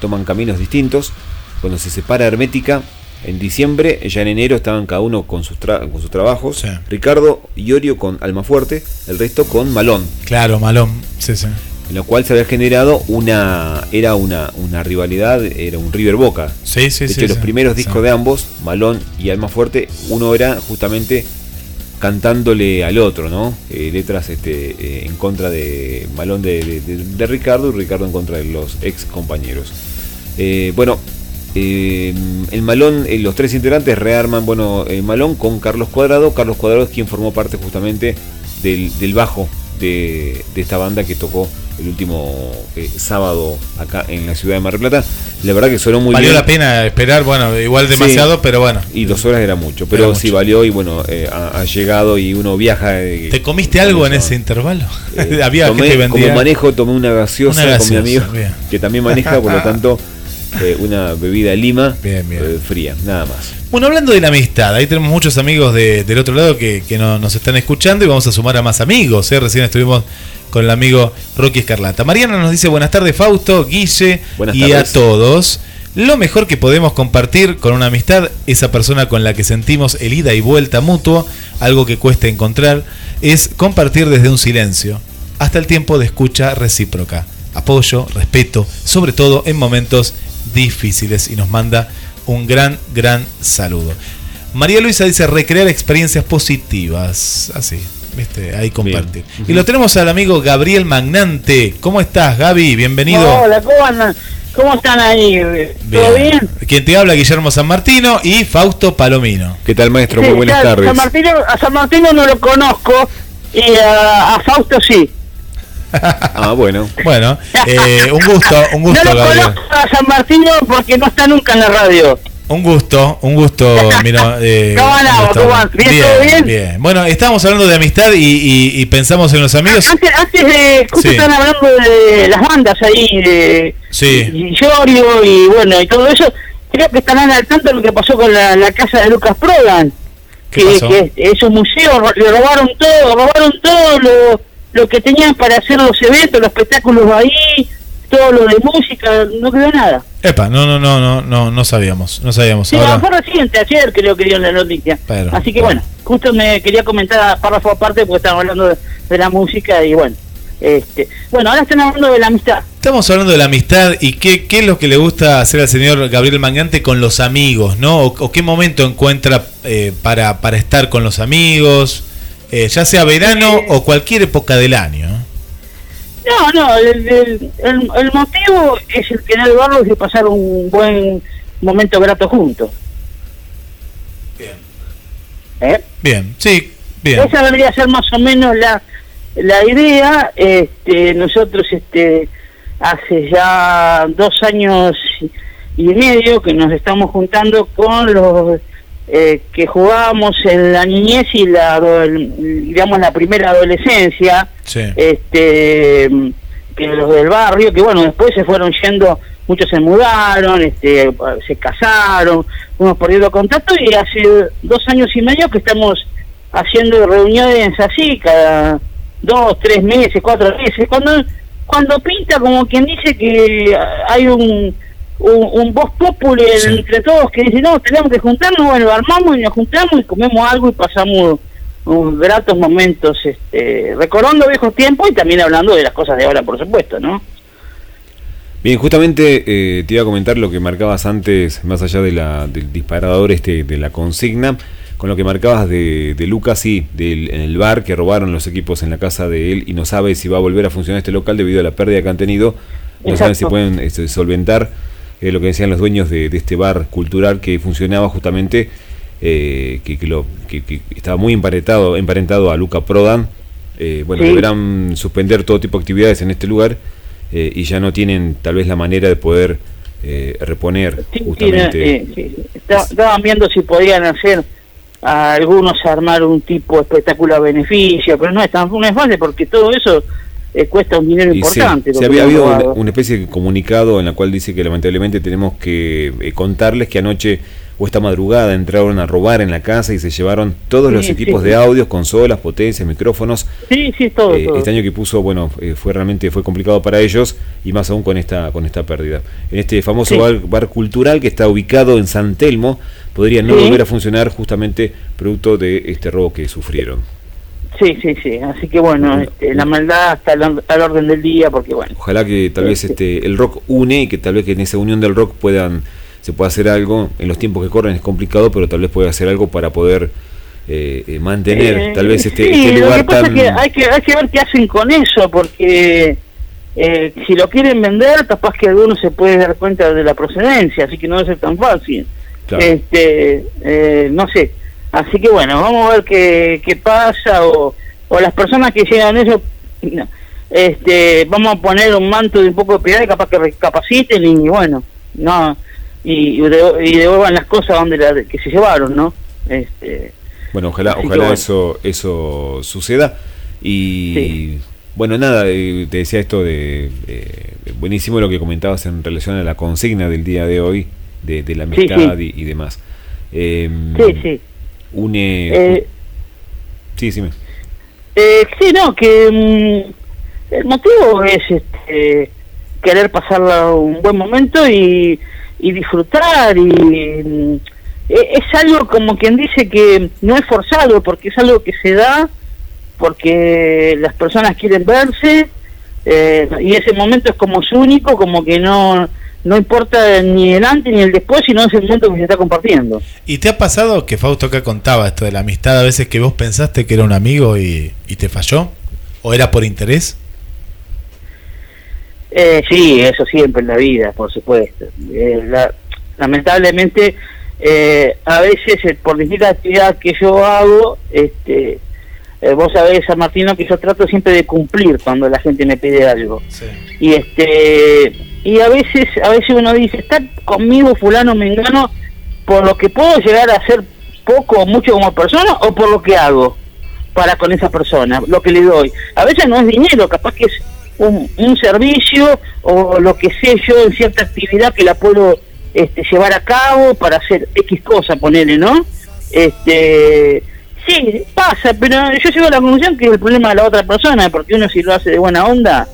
toman caminos distintos. Cuando se separa Hermética, en diciembre, ya en enero estaban cada uno con sus, con sus trabajos. Ricardo Iorio con Almafuerte, el resto con Malón. Claro, Malón, sí, sí en lo cual se había generado una era una, una rivalidad, era un River Boca. Sí, sí, de hecho, los primeros discos de ambos, Malón y Alma Fuerte, uno era justamente cantándole al otro, ¿no? Eh, letras este, eh, en contra de Malón de, de, Ricardo y Ricardo en contra de los ex compañeros. Eh, bueno, el Malón, los tres integrantes rearman, bueno, el Malón con Carlos Cuadrado. Carlos Cuadrado es quien formó parte justamente del, del bajo de, de esta banda que tocó el último eh, sábado acá en la ciudad de Mar del Plata. La verdad que sonó muy valió bien. Valió la pena esperar, bueno, igual demasiado, pero bueno. Y dos horas era mucho, pero sí valió y bueno, eh, ha, llegado y uno viaja. Eh, ¿Te comiste algo en ese intervalo? Había tomé, Como manejo, tomé una gaseosa, con mi amigo, que también maneja, por lo tanto, una bebida lima fría, nada más. Bueno, hablando de la amistad, ahí tenemos muchos amigos del otro lado que, que nos están escuchando y vamos a sumar a más amigos. Recién estuvimos con el amigo Rocky Escarlata. Mariana nos dice buenas tardes Fausto, Guille y a todos. Lo mejor que podemos compartir con una amistad, esa persona con la que sentimos el ida y vuelta mutuo, algo que cuesta encontrar, es compartir desde un silencio, hasta el tiempo de escucha recíproca, apoyo, respeto, sobre todo en momentos difíciles y nos manda un gran, gran saludo. María Luisa dice recrear experiencias positivas, así, ¿viste? Ahí compartir. Y lo tenemos al amigo Gabriel Magnante. ¿Cómo estás, Gaby? Bienvenido. Hola, ¿cómo andan? ¿Cómo están ahí? ¿Todo bien? Quien te habla, Guillermo San Martino y Fausto Palomino. ¿Qué tal, maestro? Muy buenas tardes. San Martino, a San Martino no lo conozco y a, Fausto sí. Ah, bueno. Bueno, eh, un gusto, un gusto, No lo conozco a San Martino porque no está nunca en la radio. Un gusto, un gusto, mira. Eh, ¿Cómo andamos? ¿Bien, bien, todo bien? Bien. Bueno, estábamos hablando de amistad y, y, pensamos en los amigos. Antes, antes de, justo están hablando de las bandas ahí, de sí. Llorio y bueno, y todo eso. Creo que estarán al tanto de lo que pasó con la, la casa de Lucas Prodan. Que, que es un museo, le robaron todo, robaron todo lo, lo que tenían para hacer los eventos, los espectáculos ahí, todo lo de música, no quedó nada. Epa, no, no, no, no, no, no sabíamos, no sabíamos. Sí, Ahora... fue reciente, ayer creo que dio la noticia. Así que bueno, justo me quería comentar a párrafo aparte porque estábamos hablando de, la música y bueno. Este, bueno, ahora están hablando de la amistad. Estamos hablando de la amistad y qué, qué es lo que le gusta hacer al señor Gabriel Mangante con los amigos, ¿no? O, qué momento encuentra eh, para, para estar con los amigos, eh, ya sea verano eh, o cualquier época del año. No, no, el, el, motivo es el que barro es de pasar un buen momento grato juntos. Bien. ¿Eh? Bien, sí, bien. Esa debería ser más o menos la, la idea. Este, nosotros este, hace ya dos años y medio que nos estamos juntando con los eh, que jugábamos en la niñez y la digamos la primera adolescencia este que los del barrio que bueno después se fueron yendo muchos se mudaron este se casaron fuimos perdiendo contacto y hace dos años y medio que estamos haciendo reuniones así cada dos tres meses cuatro meses cuando cuando pinta como quien dice que hay un un, voz popular entre todos que dice, no, tenemos que juntarnos, bueno, armamos y nos juntamos y comemos algo y pasamos unos gratos momentos este, recordando viejos tiempos y también hablando de las cosas de ahora, por supuesto, ¿no? Bien, justamente eh, te iba a comentar lo que marcabas antes, más allá de la, del disparador este de la consigna, con lo que marcabas de, de Lucas, sí, del, en el bar que robaron los equipos en la casa de él y no sabe si va a volver a funcionar este local debido a la pérdida que han tenido, no saben si pueden este, solventar eh, lo que decían los dueños de, este bar cultural que funcionaba justamente, eh, que, lo, que, estaba muy emparentado, emparentado a Luca Prodan. Eh, bueno, deberán suspender todo tipo de actividades en este lugar y ya no tienen tal vez la manera de poder reponer justamente. estaban viendo si podían hacer a algunos armar un tipo de espectáculo a beneficio, pero no es tan no es fácil porque todo eso eh, cuesta un dinero importante. Se, había habido una, especie de comunicado en la cual dice que lamentablemente tenemos que eh, contarles que anoche o esta madrugada entraron a robar en la casa y se llevaron todos los equipos de audios, consolas, potencias, micrófonos. Sí, sí, todo, eh, Este año que puso, bueno, fue realmente fue complicado para ellos y más aún con esta con esta pérdida. En este famoso bar, cultural que está ubicado en San Telmo, podría no volver a funcionar justamente producto de este robo que sufrieron. Sí, sí, sí. Así que bueno, este, la maldad está al, orden del día, porque bueno. Ojalá que tal vez este, este el rock une y que tal vez que en esa unión del rock puedan se pueda hacer algo. En los tiempos que corren es complicado, pero tal vez pueda hacer algo para poder eh, eh, mantener eh, tal vez este, este lugar lo que pasa Es que hay, que hay que ver qué hacen con eso, porque si lo quieren vender, capaz que alguno se puede dar cuenta de la procedencia, así que no va a ser tan fácil. Este, no sé Así que bueno, vamos a ver qué, qué pasa o, o las personas que llegan eso, este, vamos a poner un manto de un poco de piedad y capaz que recapaciten y bueno, no y, y devuelvan las cosas donde la, que se llevaron, ¿no? Este, bueno, ojalá, ojalá eso eso suceda. Y bueno nada, eh, te decía esto de eh, buenísimo lo que comentabas en relación a la consigna del día de hoy de, de la amistad Y, y, demás. Eh, sí, sí une... Eh, sí, sí. Eh, sí, no, que mm, el motivo es este, querer pasarla un buen momento y, y disfrutar y e, es algo como quien dice que no es forzado porque es algo que se da porque las personas quieren verse eh, y ese momento es como su único como que no no importa ni el antes ni el después, sino es el momento que se está compartiendo. ¿Y te ha pasado que Fausto acá contaba esto de la amistad, a veces que vos pensaste que era un amigo y, te falló? ¿O era por interés? Eh, sí, eso siempre en la vida, por supuesto. Eh, lamentablemente, eh, a veces eh, por distintas actividades que yo hago, este, vos sabés, San Martino, que yo trato siempre de cumplir cuando la gente me pide algo. Y este y a veces a veces uno dice está conmigo fulano mengano por lo que puedo llegar a hacer poco o mucho como persona o por lo que hago para con esa persona lo que le doy a veces no es dinero capaz que es un, servicio o lo que sé yo en cierta actividad que la puedo este, llevar a cabo para hacer x cosa ponerle no este sí pasa pero yo llego a la conclusión que es el problema de la otra persona porque uno si lo hace de buena onda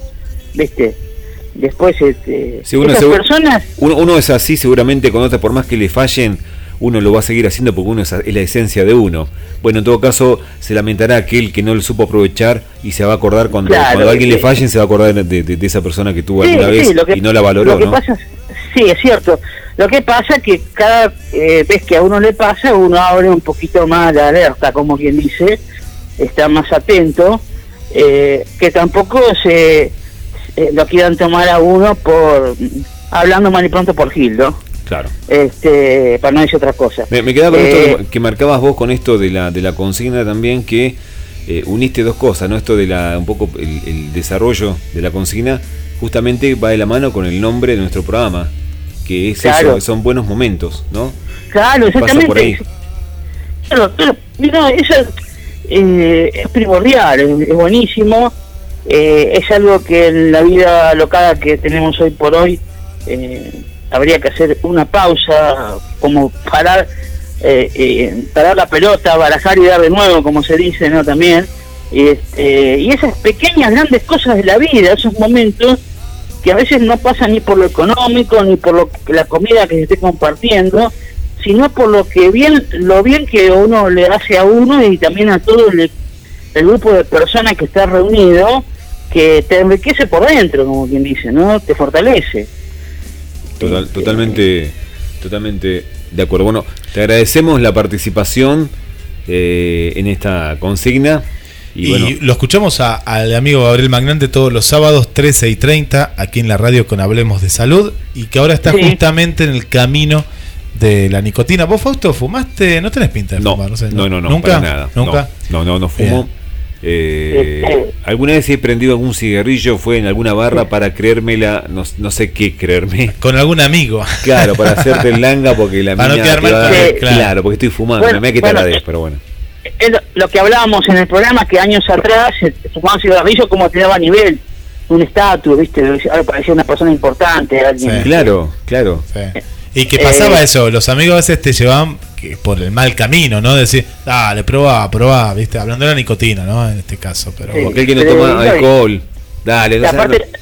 viste después este, uno, personas uno, es así seguramente con otras por más que le fallen uno lo va a seguir haciendo porque uno es, la esencia de uno. Bueno en todo caso se lamentará aquel que no lo supo aprovechar y se va a acordar cuando, cuando a alguien le fallen se va a acordar de, esa persona que tuvo alguna vez y no la valoró ¿no? sí es cierto. Lo que pasa es que cada eh, vez que a uno le pasa uno abre un poquito más la alerta como quien dice está más atento eh, que tampoco se eh, lo quieran tomar a uno por hablando mal y pronto por Gildo. Claro. Este, para no decir otra cosa. Me, me queda con esto eh, que marcabas vos con esto de la, de la consigna también que eh, uniste dos cosas, ¿no? Esto de la un poco el, desarrollo de la consigna justamente va de la mano con el nombre de nuestro programa, que es eso, que son buenos momentos, ¿no? Claro, exactamente. Por ahí. Claro, mira, eso es primordial, es buenísimo eh, es algo que en la vida locada que tenemos hoy por hoy eh, habría que hacer una pausa, como parar, eh, parar la pelota, barajar y dar de nuevo, como se dice, ¿no? También. Este, y esas pequeñas, grandes cosas de la vida, esos momentos que a veces no pasan ni por lo económico, ni por lo, la comida que se esté compartiendo, sino por lo que bien, lo bien que uno le hace a uno y también a todo el grupo de personas que está reunido, que te enriquece por dentro, como quien dice, ¿no? Te fortalece. Total, totalmente, totalmente de acuerdo. Bueno, te agradecemos la participación eh, en esta consigna. Y, lo escuchamos al amigo Gabriel Magnante todos los sábados 13 y 30 aquí en la radio con Hablemos de Salud y que ahora está justamente en el camino de la nicotina. ¿Vos, Fausto, fumaste? No tenés pinta de fumar, no, no, no, ¿Nunca? nada. ¿Nunca? No, no, no, fumo. Eh, ¿Alguna vez he prendido algún cigarrillo? Fue en alguna barra para creérmela, no, no sé qué creerme. Con algún amigo. Claro, para hacerte el langa porque la para claro. porque estoy fumando, me voy a quitar la vez, pero bueno. Es lo que hablábamos en el programa que años atrás fumaban cigarrillos como te daba nivel, un estatus, ¿viste? Ahora parecía una persona importante, alguien. Claro, claro. Y que pasaba eh, eso, los amigos a veces te llevaban que por el mal camino, ¿no? Decir, dale, probá, probá, ¿viste? Hablando de la nicotina, ¿no? En este caso, pero... Porque el que no toma alcohol, dale, no,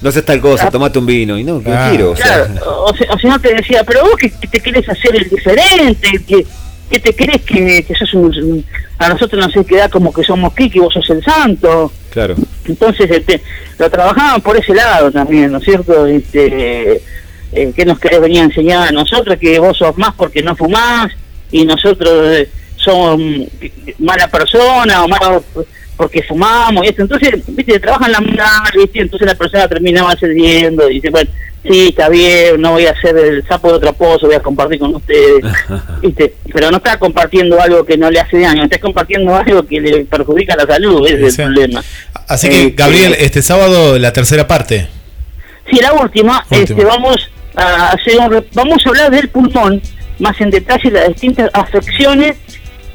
no, seas tal cosa, tomate un vino, y no, que quiero, o sea... o, si no te decía, pero vos que, te querés hacer el diferente, que, que te crees que, que sos un, A nosotros nos queda como que somos Kiki, vos sos el santo. Claro. Entonces, este, lo trabajaban por ese lado también, ¿no es cierto? Este... Eh, ¿Qué nos querés venir a enseñar a nosotros? Que vos sos más porque no fumás, y nosotros eh, somos mala persona o malos porque fumamos y esto. Entonces, viste, trabajan la mala, ¿viste? Entonces la persona terminaba cediendo y dice, bueno, sí, está bien, no voy a hacer el sapo de otro pozo, voy a compartir con ustedes, ¿viste? Pero no está compartiendo algo que no le hace daño, está compartiendo algo que le perjudica la salud, ese es el problema. Así que, eh, Gabriel, eh, este sábado la tercera parte. Sí, la última, este vamos a vamos a hablar del pulmón, más en detalle las distintas afecciones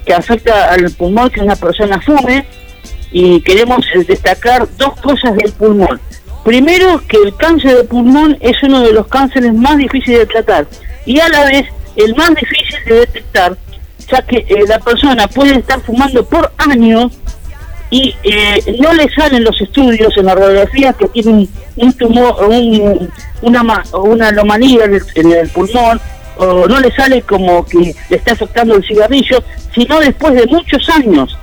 que afecta al pulmón que una persona fume y queremos destacar dos cosas del pulmón. Primero, que el cáncer de pulmón es uno de los cánceres más difíciles de tratar y a la vez el más difícil de detectar, ya que eh, la persona puede estar fumando por años y eh, no le salen los estudios en la radiografía que tiene un, tumor, un, una, una anomalía en el, pulmón, o no le sale como que le está afectando el cigarrillo, sino después de muchos años.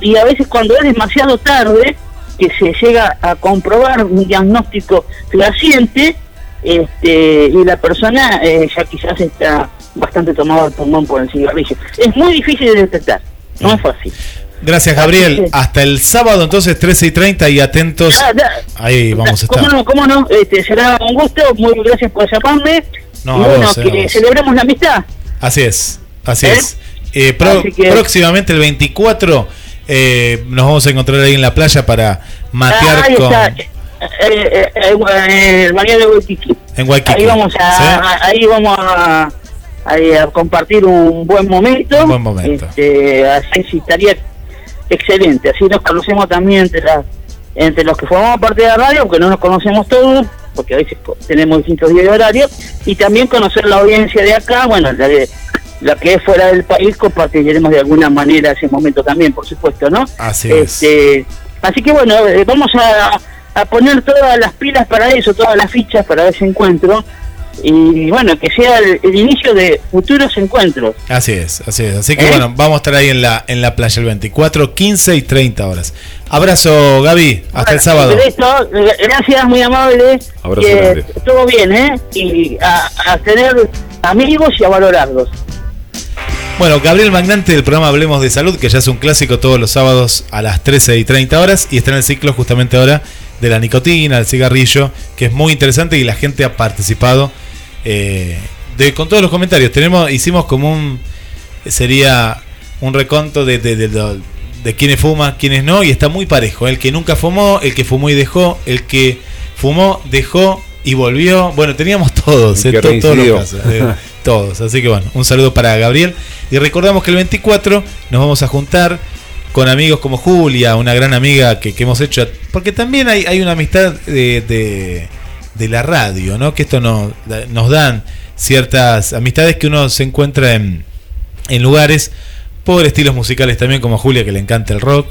y a veces cuando es demasiado tarde, que se llega a comprobar un diagnóstico fehaciente, este, y la persona eh, ya quizás está bastante tomado el pulmón por el cigarrillo. Es muy difícil de detectar, no es fácil. Gracias, Gabriel. Hasta el sábado, entonces, 13 y 30 y atentos. Ah, Ahí vamos a estar. ¿Cómo no? ¿Cómo no? Este, será un gusto. Muy gracias por llamarme. No, y bueno, que celebremos la amistad. Así es, así ¿Eh? es. Eh, próximamente, el 24, eh, nos vamos a encontrar ahí en la playa para matear ah, ahí con. Está. Eh, el de Waikiki. En Waikiki. Ahí vamos a, ahí vamos a, a, compartir un buen momento. Un buen momento. Este, así estaría excelente. Así nos conocemos también entre, entre los que formamos parte de la radio, aunque no nos conocemos todos, porque a veces tenemos distintos días de horario, y también conocer la audiencia de acá, bueno, la, de, la que es fuera del país, compartiremos de alguna manera ese momento también, por supuesto, ¿no? Así es. Este, así que bueno, eh, vamos a, a poner todas las pilas para eso, todas las fichas para ese encuentro y bueno, que sea el, inicio de futuros encuentros. Así es, así es. Así que ¿Eh? bueno, vamos a estar ahí en la, en la playa el 24, 15 y 30 horas. Abrazo, Gaby. Hasta el sábado. gracias, muy amable. Abrazo todo bien, ¿eh? Y a, tener amigos y a valorarlos. Bueno, Gabriel Magnante del programa Hablemos de Salud, que ya es un clásico todos los sábados a las 13 y 30 horas, y está en el ciclo justamente ahora de la nicotina, el cigarrillo, que es muy interesante y la gente ha participado eh, de, con todos los comentarios. Tenemos, hicimos como un, sería un reconto de, de, de, de quienes fuman, quienes no, y está muy parejo. El que nunca fumó, el que fumó y dejó, el que fumó, dejó y volvió. Bueno, teníamos todos, eh, todos los casos, eh, todos. Así que bueno, un saludo para Gabriel. Y recordamos que el 24 nos vamos a juntar con amigos como Julia, una gran amiga que, hemos hecho, porque también hay, hay una amistad de, de, la radio, ¿no? Que esto nos, nos dan ciertas amistades que uno se encuentra en, en lugares por estilos musicales también, como Julia, que le encanta el rock.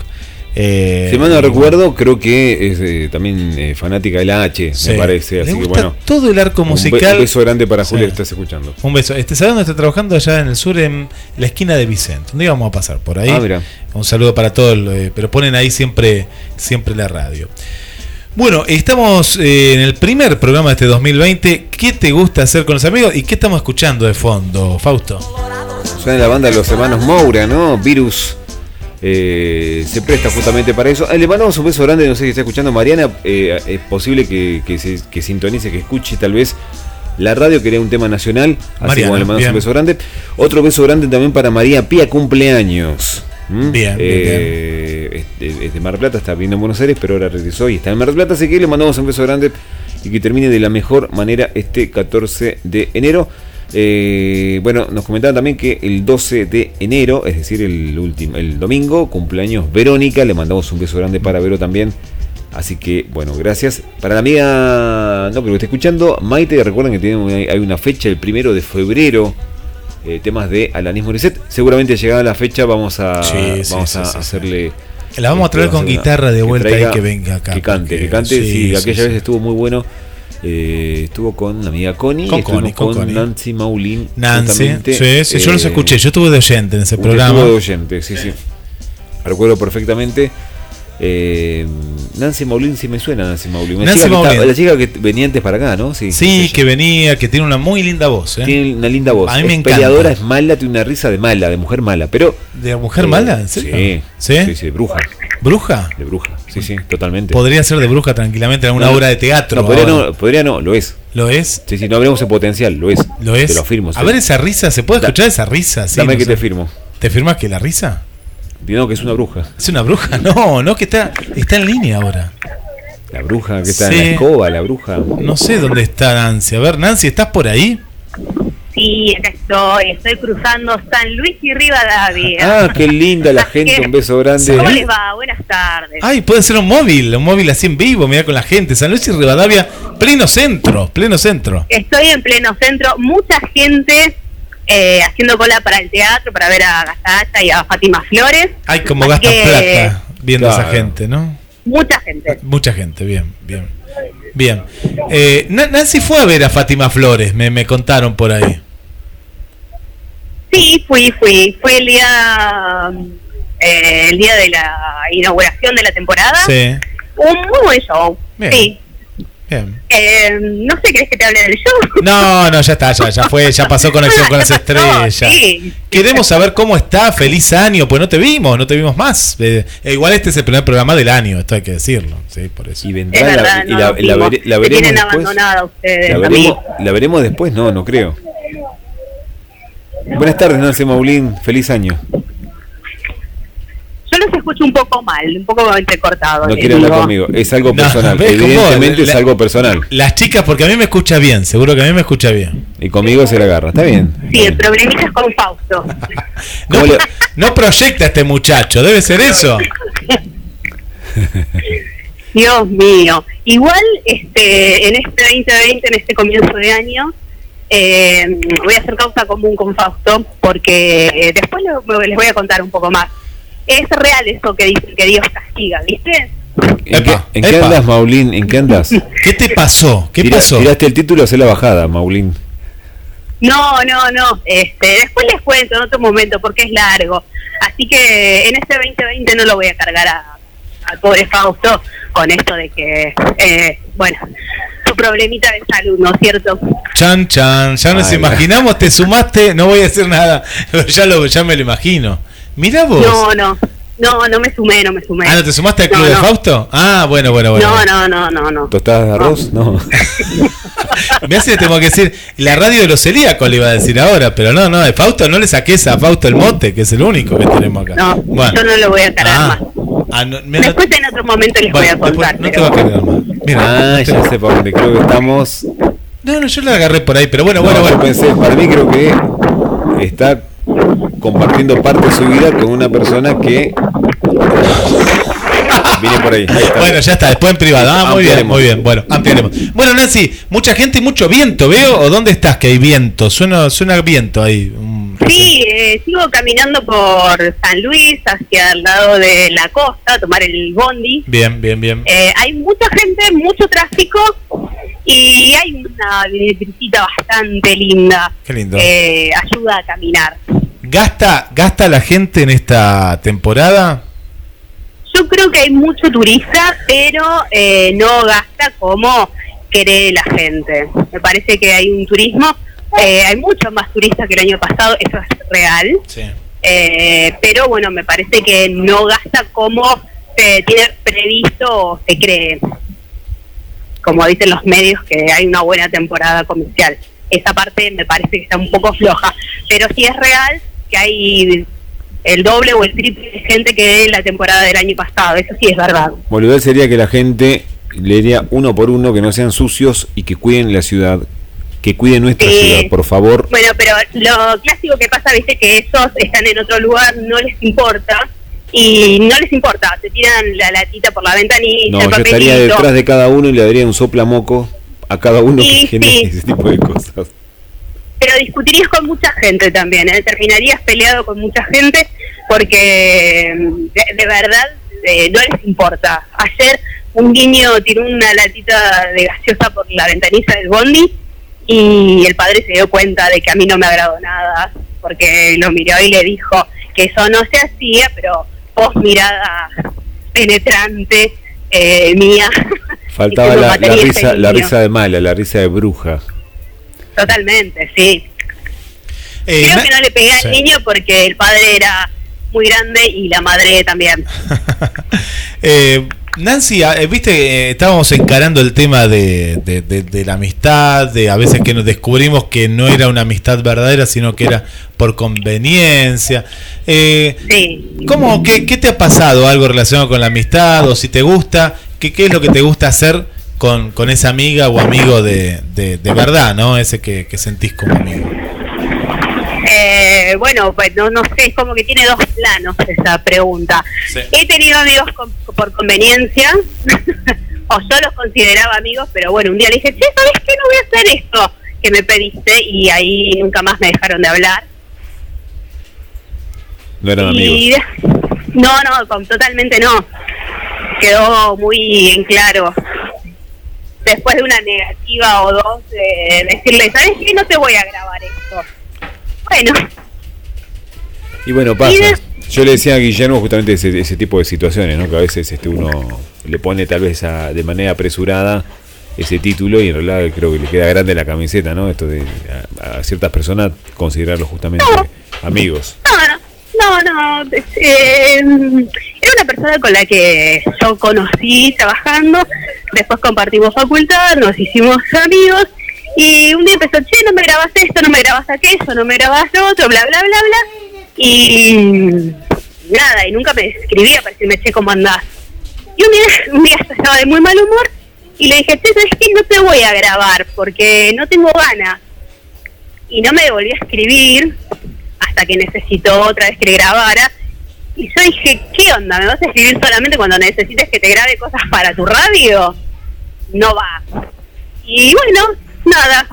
Eh, si mal no recuerdo, creo que es eh, también eh, fanática de la H, me parece. Así que bueno. Todo el arco musical. Un beso grande para Julia que estás escuchando. Un beso. Este, ¿Sabes dónde está trabajando? Allá en el sur, en la esquina de Vicente. ¿Dónde íbamos a pasar? Por ahí. Ah, un saludo para todos. pero ponen ahí siempre, siempre la radio. Bueno, estamos en el primer programa de este 2020. ¿Qué te gusta hacer con los amigos y qué estamos escuchando de fondo, Fausto? Suena la banda de los hermanos Moura, ¿no? Virus eh, se presta justamente para eso. Eh, le mandamos un beso grande, no sé si está escuchando Mariana, eh, es posible que, se, sintonice, que escuche tal vez la radio, que era un tema nacional, así como le mandamos un beso grande. Otro beso grande también para María Pía, cumpleaños. ¿Mm? Bien, Es, de Mar Plata, está viendo en Buenos Aires, pero ahora regresó y está en Mar Plata, así que le mandamos un beso grande y que termine de la mejor manera este 14 de enero. Eh, bueno, nos comentaban también que el 12 de enero, es decir, el último, el domingo, cumpleaños Verónica. Le mandamos un beso grande para Vero también. Así que, bueno, gracias. Para la amiga, no, pero que está escuchando, Maite, recuerden que tiene, hay una fecha, el primero de febrero, eh, temas de Alanismo Reset. Seguramente llegada la fecha vamos a, vamos a hacerle... La vamos a traer con guitarra de vuelta y que venga acá. Que cante, que cante. Sí, aquella vez estuvo muy bueno. Eh, estuvo con la amiga Connie, con, Connie, con, Nancy Maulin. Nancy, sí, sí, yo los eh, escuché, yo estuve de oyente en ese programa. Estuve de oyente, sí, sí. Recuerdo perfectamente. Eh, Nancy Maulin sí me suena Nancy Maulin. Nancy Maulin. la chica que venía antes para acá, ¿no? Sí, sí que venía, que tiene una muy linda voz. ¿eh? Tiene una linda voz. A mí me es encanta. peleadora, es mala, tiene una risa de mala, de mujer mala, pero... ¿De mujer mala? ¿Sí? Sí, sí, bruja. ¿Bruja? De bruja, sí, sí, totalmente. Podría ser de bruja tranquilamente en una obra de teatro. No podría, no, podría no, lo es. ¿Lo es? Sí, sí, no hablemos de potencial, lo es. ¿Lo es? Te lo firmo. A ver esa risa, ¿se puede escuchar esa risa? Sí, dame que te firmo. ¿Te firmas que la risa? No, que es una bruja. ¿Es una bruja? No, no, que está, está en línea ahora. La bruja que está en la escoba, la bruja. No sé dónde está Nancy. A ver, Nancy, ¿estás por ahí? Sí, acá estoy, estoy cruzando San Luis y Rivadavia. Ah, qué linda la gente, un beso grande. ¿Cómo les va? Buenas tardes. Ay, puede ser un móvil, un móvil así en vivo, mira con la gente. San Luis y Rivadavia, pleno centro, pleno centro. Estoy en pleno centro, mucha gente eh, haciendo cola para el teatro, para ver a Gastacha y a Fátima Flores. Ay, como gastas plata. viendo a esa gente, ¿no? Mucha gente. Mucha gente, bien, bien. Bien. Eh, Na- Nancy fue a ver a Fátima Flores, me, me contaron por ahí. Sí, fui, fui. Fue el día eh, el día de la inauguración de la temporada. Sí, Un muy buen show. Bien. Sí. bien. Eh, no sé, ¿querés que te hable del show? No, no, ya está, ya, ya fue, ya pasó conexión con las pasó, estrellas. sí. Queremos saber cómo está, feliz año, pues no te vimos, no te vimos más. Eh, eh, igual este es el primer programa del año, esto hay que decirlo, sí, por eso. Y Es vendrá la, verdad, y no la, la vere- la veremos tienen después. abandonada ustedes. La veremos, la veremos después, no, no creo. Buenas tardes, Nancy Maulín. Feliz año. Yo los escucho un poco mal, un poco entrecortado. No quiere hablar conmigo. Es algo No, personal. Evidentemente es La- algo personal. Las chicas, porque a mí me escucha bien, seguro que a mí me escucha bien. Y conmigo se la agarra. Está bien. Sí, el problemita es con Fausto. No, ¿Cómo le- no proyecta este muchacho, debe ser eso. Dios mío. Igual, este, en este 2020, en este comienzo de año, eh, voy a hacer causa común con Fausto, porque eh, después lo- les voy a contar un poco más. Es real eso que dicen que Dios castiga, ¿viste? ¿En qué, en andas, Maulín? ¿En qué andas? ¿Qué te pasó? ¿Qué Tira- pasó? Tiraste el título, hacer la bajada, Maulín. No, no, no. Este, después les cuento en otro momento porque es largo. Así que en este 2020 no lo voy a cargar a, al pobre Fausto con esto de que, eh, bueno, su problemita de salud, ¿no es cierto? Chan, chan, ya nos Ay, imaginamos, te sumaste, no voy a decir nada, pero ya, lo, ya me lo imagino. Mirá vos. No, no, no, no me sumé, no me sumé. Ah, ¿no te sumaste al club No, de no. Fausto? Ah, bueno, bueno, bueno. No, no, no, no, no. ¿Tostadas de arroz? No. Me hace tengo que decir, la radio de los celíacos le iba a decir ahora, pero no, no, de Fausto no le saques a Fausto el mote, que es el único que tenemos acá. No, Bueno. yo no lo voy a cargar Ah, más. ah, no, mira, Después en otro momento les bueno, voy a después contar. no te pero- va a cargar más. Mira, Ah, te- ya sé por dónde. Creo que estamos. no, no, yo la agarré por ahí, pero bueno, bueno, No, yo bueno. pensé, para mí creo que está compartiendo parte de su vida con una persona que viene por ahí. Bueno, ya está, después en privado. Ah, muy bien, Ampliaremos. muy bien. Bueno, ampliaremos. Bueno, Nancy, mucha gente y mucho viento, ¿veo? ¿O dónde estás que hay viento? Suena, suena viento ahí. Sí, eh, sigo caminando por San Luis hacia el lado de la costa, a tomar el bondi. Bien, bien, bien. Eh, hay mucha gente, mucho tráfico y hay una letrecita bastante linda. Qué lindo. Eh, ayuda a caminar. ¿Gasta, ¿Gasta la gente en esta temporada? Yo creo que hay mucho turista, pero eh, no gasta como cree la gente. Me parece que hay un turismo, eh, hay mucho más turistas que el año pasado, eso es real. Sí. Eh, pero bueno, me parece que no gasta como se tiene previsto o se cree. Como dicen los medios, que hay una buena temporada comercial. Esa parte me parece que está un poco floja. Pero sí es real que hay el doble o el triple de gente que la temporada del año pasado. Eso sí es verdad. Ideal sería que la gente le diría uno por uno que no sean sucios y que cuiden la ciudad, que cuiden nuestra Sí. ciudad, por favor. Bueno, pero lo clásico que pasa, viste, que esos están en otro lugar, no les importa. Y no les importa, te tiran la latita por la ventanilla, No, el yo estaría papelito. detrás de cada uno y le daría un soplamoco a cada uno Sí, que genere sí. ese tipo de cosas. pero discutirías con mucha gente también, ¿eh? terminarías peleado con mucha gente porque de, de verdad eh, no les importa. Ayer un niño tiró una latita de gaseosa por la ventanilla del bondi y el padre se dio cuenta de que a mí no me agradó nada porque lo miró y le dijo que eso no se hacía, pero vos mirada penetrante eh, mía. Faltaba la, la "Mataría a ese risa, la niño". risa de mala, la risa de bruja. Totalmente, sí. Eh, Creo que no le pegué Sí. al niño porque el padre era muy grande y la madre también. Eh, Nancy, ah, eh, viste, eh, estábamos encarando el tema de, de- de- de la amistad, de a veces que nos descubrimos que no era una amistad verdadera, sino que era por conveniencia. Eh, Sí. ¿cómo, qué, qué te ha pasado algo relacionado con la amistad? O si te gusta, ¿qué, qué es lo que te gusta hacer con, con esa amiga o amigo de, de, de verdad, ¿no? Ese que, que sentís como amigo. Eh, bueno, pues no, no sé, es como que tiene dos planos esa pregunta. Sí. He tenido amigos con- por conveniencia, o yo los consideraba amigos, pero bueno, un día le dije, che, ¿sabes qué? No voy a hacer esto que me pediste y ahí nunca más me dejaron de hablar. No eran y amigos. No, no, con- totalmente no. Quedó muy en claro. Después de una negativa o dos, de decirle, ¿sabes qué? No te voy a grabar esto. Bueno, Y bueno, pasa. Y de- Yo le decía a Guillermo justamente ese, ese tipo de situaciones, ¿no? Que a veces este uno le pone tal vez a- de manera apresurada ese título y en realidad creo que le queda grande la camiseta, ¿no? Esto de a, a ciertas personas considerarlos justamente amigos. no, no, no. eh, era una persona con la que yo conocí trabajando. Después compartimos facultad, nos hicimos amigos. Y un día empezó, che, no me grabas esto, no me grabas aquello, no me grabas lo otro, bla, bla, bla, bla. Y nada, y nunca me escribía para decirme, che, ¿cómo andás? Y un día, un día estaba de muy mal humor y le dije, che, ¿sabes qué? No te voy a grabar porque no tengo ganas. Y no me volví a escribir hasta que necesitó otra vez que le grabara. Y yo dije, ¿qué onda? ¿Me vas a escribir solamente cuando necesites que te grabe cosas para tu radio? No va. Y bueno, nada.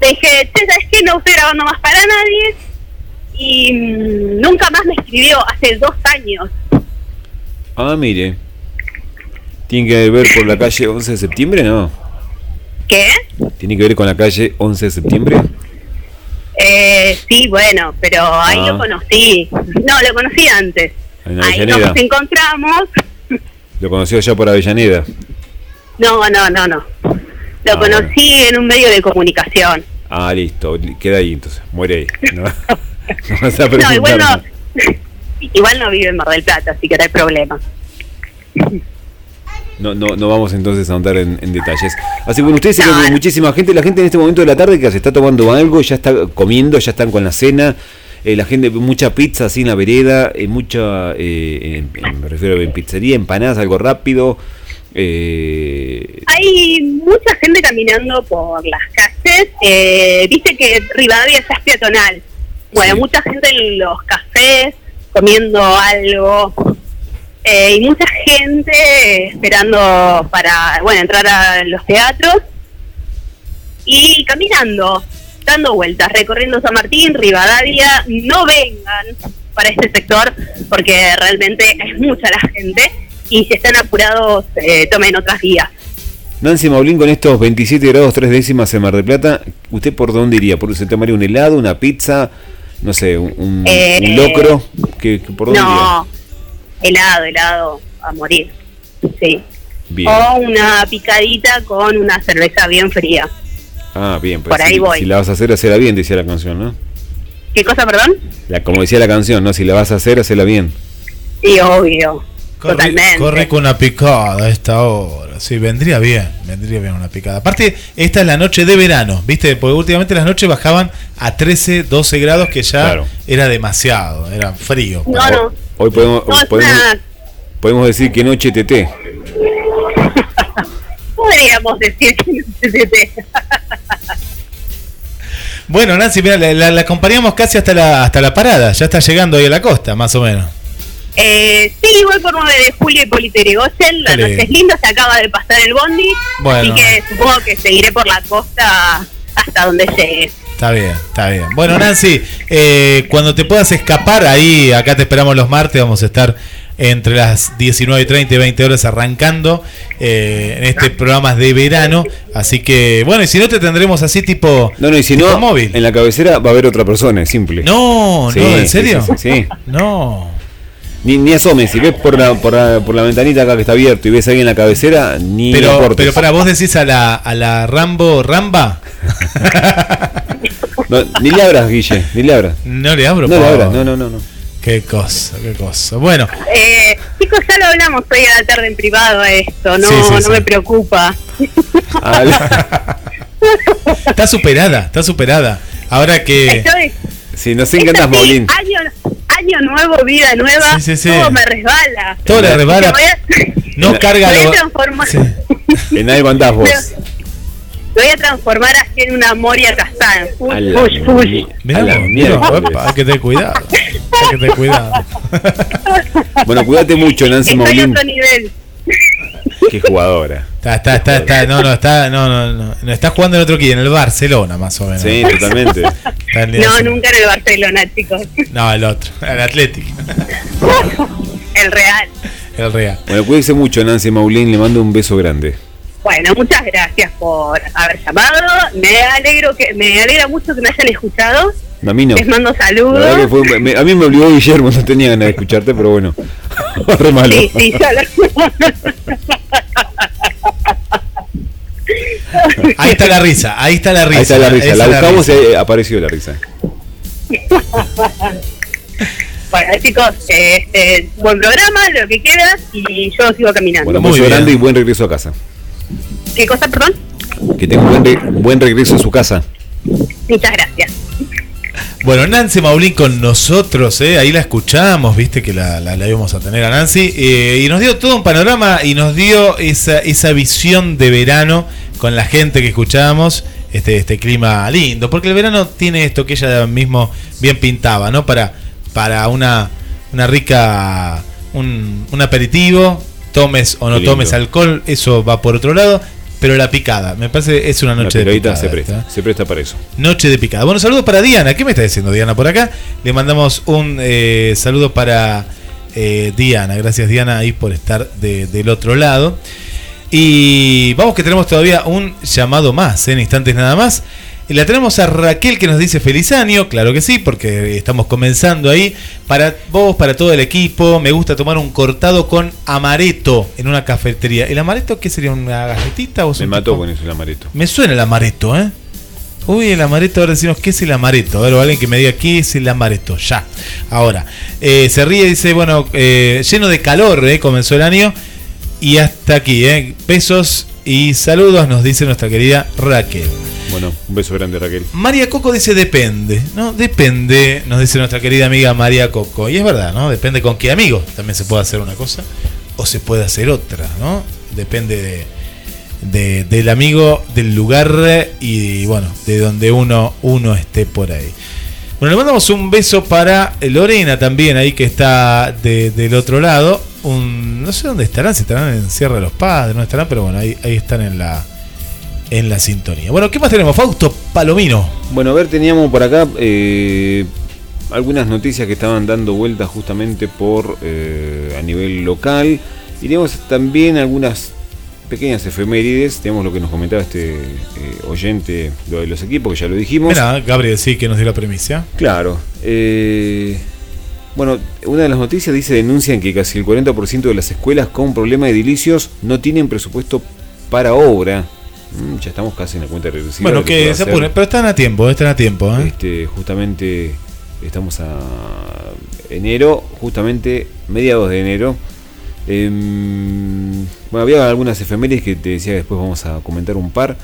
Le dije, che, ¿sabes qué? No estoy grabando más para nadie. Y mm, nunca más me escribió hace dos años. Ah, mire. ¿Tiene que ver por la calle 11 de septiembre? No. ¿Qué? ¿Tiene que ver con la calle 11 de septiembre? Eh, sí, bueno, pero ahí Ah. lo conocí. No, lo conocí antes. En Ahí nos encontramos. Lo conoció allá por Avellaneda. No, no, no, no. Lo Ah, conocí en un medio de comunicación. Ah, listo. Queda ahí entonces. Muere ahí. No vas a No, igual no, igual no vive en Mar del Plata, así que no hay problema. No, no, no vamos entonces a andar en, en detalles. Así que bueno, ustedes se No, muchísima gente, la gente en este momento de la tarde que se está tomando algo, ya está comiendo, ya están con la cena, eh, la gente, mucha pizza así en la vereda, eh, mucha, eh, en- en- me refiero en pizzería, empanadas, algo rápido. Eh, Hay mucha gente caminando por las calles. Eh, Viste que Rivadavia ya es peatonal. Bueno, Sí. mucha gente en los cafés comiendo algo. Eh, y mucha gente esperando para, bueno, entrar a los teatros. Y caminando, dando vueltas, recorriendo San Martín, Rivadavia. No vengan para este sector porque realmente es mucha la gente. Y si están apurados, eh, tomen otras vías. Nancy Maulín con estos 27 grados 3 décimas en Mar del Plata, ¿usted por dónde iría? ¿Por se tomaría un helado, una pizza, no sé, un, un- Eh, un locro? ¿Qué, qué- ¿Por dónde No, helado, helado, a morir. Sí. Bien. O una picadita con una cerveza bien fría. Ah, bien, pues por ahí si, voy. si la vas a hacer, hacela bien, decía la canción, ¿no? ¿Qué cosa, perdón? La, como decía la canción, ¿no? Si la vas a hacer, hacela bien. Sí, obvio. Corre, Totalmente. corre con una picada a esta hora. Sí, vendría bien, vendría bien una picada. Aparte, esta es la noche de verano, ¿viste? Porque últimamente las noches bajaban a 13, 12 grados, que ya Claro. era demasiado, era frío. No, no. Hoy podemos, No, es podemos, una- podemos decir que noche TT. Podríamos decir que no sé de té. Bueno, Nancy, mira, la, la- la acompañamos casi hasta la, hasta la parada. Ya está llegando ahí a la costa, más o menos. Eh, sí, voy por 9 de julio y Polito Yrigoyen. La noche es linda, se acaba de pasar el bondi. Bueno. Así que supongo que seguiré por la costa hasta donde llegue. Está bien, está bien. Bueno, Nancy, eh, cuando te puedas escapar, ahí acá te esperamos los martes, vamos a estar entre las 19.30 y 20 horas arrancando eh, en este programa de verano. Así que, bueno, y si no te tendremos así tipo... No, no, y si tipo no, móvil. en la cabecera va a haber otra persona, es simple. No, Sí, no, ¿en serio? sí, sí, sí. No. Ni, ni asomes, si ves por la, por, la, por la ventanita acá que está abierto y ves ahí en la cabecera, ni Pero, pero para vos decís a la, a la Rambo Ramba, No, ni le abras, Guille, ni le abras. no le abro. No le por abras, favor. no, no, no. no. Qué cosa, qué cosa. Bueno, Eh, chicos, ya lo hablamos hoy a la tarde en privado a esto, no, Sí, sí, no sí. me preocupa. Está superada, está superada. Ahora que... Estoy, sí, no sé en es qué andas, así, Maulín. año, año nuevo, vida nueva, Sí, sí, sí. todo me resbala. Todo le resbala. Me voy a- No me carga voy a lo- transformar, Sí. En algo andás vos. me voy a transformar así en una Moria la Mirá, a la mira, opa, hay que tener cuidado. Hay que tener cuidado. Bueno, cuídate mucho, Nancy Estoy a Maulín. otro nivel. Qué jugadora. Está, está, está, está, no, no, está, no, no, no, no, está jugando en otro equipo, en el Barcelona, más o menos. Sí, totalmente. Está en el- No, nunca en el Barcelona, chicos. No, el otro, el Atlético. El real. El real. Bueno, cuídense mucho, Nancy Maulín. Le mando un beso grande. Bueno, muchas gracias por haber llamado. Me alegro que me alegra mucho que me hayan escuchado. A mí no. Les mando saludos. verdad que fue- me- a mí me obligó Guillermo, no tenía ganas de escucharte, pero bueno. Re malo. Sí, sí, Ahí está la risa, ahí está la risa. Ahí está la risa. La buscamos y apareció la risa. Bueno, chicos, este, buen programa, lo que quieras, y yo sigo caminando. Bueno, Muy grande y buen regreso a casa. ¿Qué cosa, perdón? Que tenga un buen, re- buen regreso a su casa. Muchas gracias. Bueno, Nancy Maulín con nosotros, ¿eh? ahí la escuchamos, viste que la, la, la íbamos a tener a Nancy, eh, y nos dio todo un panorama y nos dio esa, esa visión de verano con la gente que escuchábamos, este, este clima lindo, porque el verano tiene esto que ella mismo bien pintaba, ¿no? Para, para una, una rica, un, un aperitivo, tomes o no tomes alcohol, eso va por otro lado, pero la picada, me parece es una La noche de picada. se presta, ¿está? se presta para eso. Noche de picada. Bueno, saludos para Diana. ¿Qué me está diciendo Diana por acá? Le mandamos un eh, saludo para eh, Diana. Gracias Diana ahí por estar de- del otro lado. Y vamos que tenemos todavía un llamado más, ¿eh? en instantes nada más. Y la tenemos a Raquel que nos dice feliz año, claro que sí, porque estamos comenzando ahí. Para vos, para todo el equipo, me gusta tomar un cortado con amaretto en una cafetería. ¿El amaretto qué sería? ¿Una galletita o Me mató tipo- con eso el amaretto. me suena el amaretto, ¿eh? Uy, el amaretto, ahora decimos, ¿qué es el amaretto? A ver, o alguien que me diga, ¿qué es el amaretto? Ya, ahora. Eh, se ríe, dice, bueno, eh, lleno de calor, ¿eh? Comenzó el año. Y hasta aquí, ¿eh? Besos y saludos, nos dice nuestra querida Raquel. Bueno, un beso grande, Raquel. María Coco dice, depende, ¿no? Depende, nos dice nuestra querida amiga María Coco. Y es verdad, ¿no? Depende con qué amigo. También se puede hacer una cosa o se puede hacer otra, ¿no? Depende de, de- del amigo, del lugar y, bueno, de donde uno, uno esté por ahí. Bueno, le mandamos un beso para Lorena también, ahí que está de- del otro lado. Un, no sé dónde estarán, si estarán en Sierra de los Padres, no estarán, pero bueno, ahí, ahí están en la, en la sintonía. Bueno, ¿qué más tenemos? Fausto Palomino. Bueno, a ver, teníamos por acá eh, algunas noticias que estaban dando vueltas justamente por eh, a nivel local. Y teníamos también algunas pequeñas efemérides. Tenemos lo que nos comentaba este eh, oyente, lo de los equipos, que ya lo dijimos. Mira, Gabriel, sí, que nos dio la premisa. Claro. eh, bueno, una de las noticias dice denuncian que casi el 40% de las escuelas con problema de edilicios no tienen presupuesto para obra. Mm, ya estamos casi en la cuenta regresiva. Bueno, que se apuren, pero están a tiempo, están a tiempo. ¿eh? Este, justamente estamos a enero, justamente mediados de enero. Em, bueno, había algunas efemérides que te decía que después vamos a comentar un par.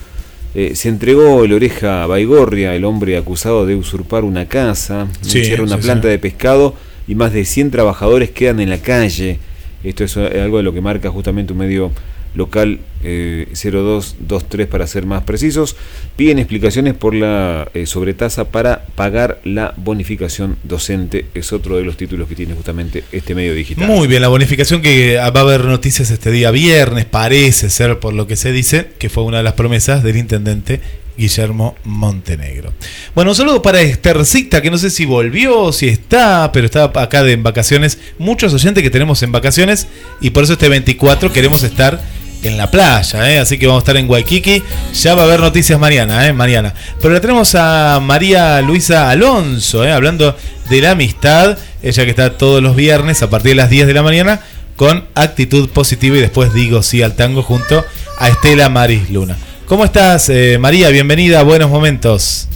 Eh, se entregó el oreja Baigorria, el hombre acusado de usurpar una casa, Sí, cierra una sí, planta sí. de pescado y más de 100 trabajadores quedan en la calle. Esto es algo de lo que marca justamente un medio local eh, 0223 para ser más precisos. Piden explicaciones por la eh, sobretasa para pagar la bonificación docente. Es otro de los títulos que tiene justamente este medio digital. Muy bien, la bonificación que va a haber noticias este día viernes, parece ser por lo que se dice, que fue una de las promesas del intendente Guillermo Montenegro. Bueno, un saludo para Estercita, que no sé si volvió, si está, pero está acá de, en vacaciones. Muchos oyentes que tenemos en vacaciones y por eso este 24 queremos estar en la playa, ¿eh? así que vamos a estar en Waikiki. Ya va a haber noticias Mariana, ¿eh? Mariana. Pero la tenemos a María Luisa Alonso, ¿eh? hablando de la amistad. Ella que está todos los viernes a partir de las 10 de la mañana con actitud positiva y después digo sí al tango junto a Estela Maris Luna. ¿Cómo estás, eh, María? Bienvenida, buenos momentos.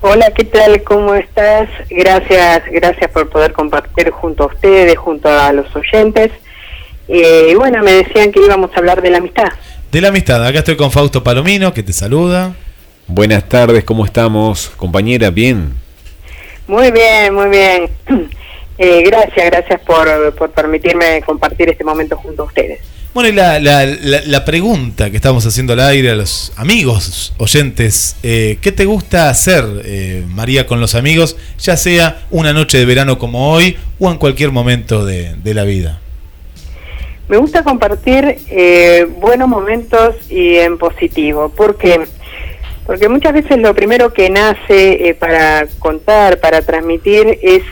Hola, ¿qué tal? ¿Cómo estás? Gracias, gracias por poder compartir junto a ustedes, junto a los oyentes. Eh, bueno, me decían que íbamos a hablar de la amistad. De la amistad, acá estoy con Fausto Palomino, que te saluda. Buenas tardes, ¿cómo estamos? Compañera, bien. Muy bien, muy bien. Eh, gracias, gracias por, por permitirme compartir este momento junto a ustedes. Bueno, y la, la, la, la pregunta que estamos haciendo al aire a los amigos oyentes, eh, ¿qué te gusta hacer, eh, María, con los amigos, ya sea una noche de verano como hoy o en cualquier momento de, de la vida? Me gusta compartir eh, buenos momentos y en positivo. ¿Por qué? Porque muchas veces lo primero que nace eh, para contar, para transmitir, es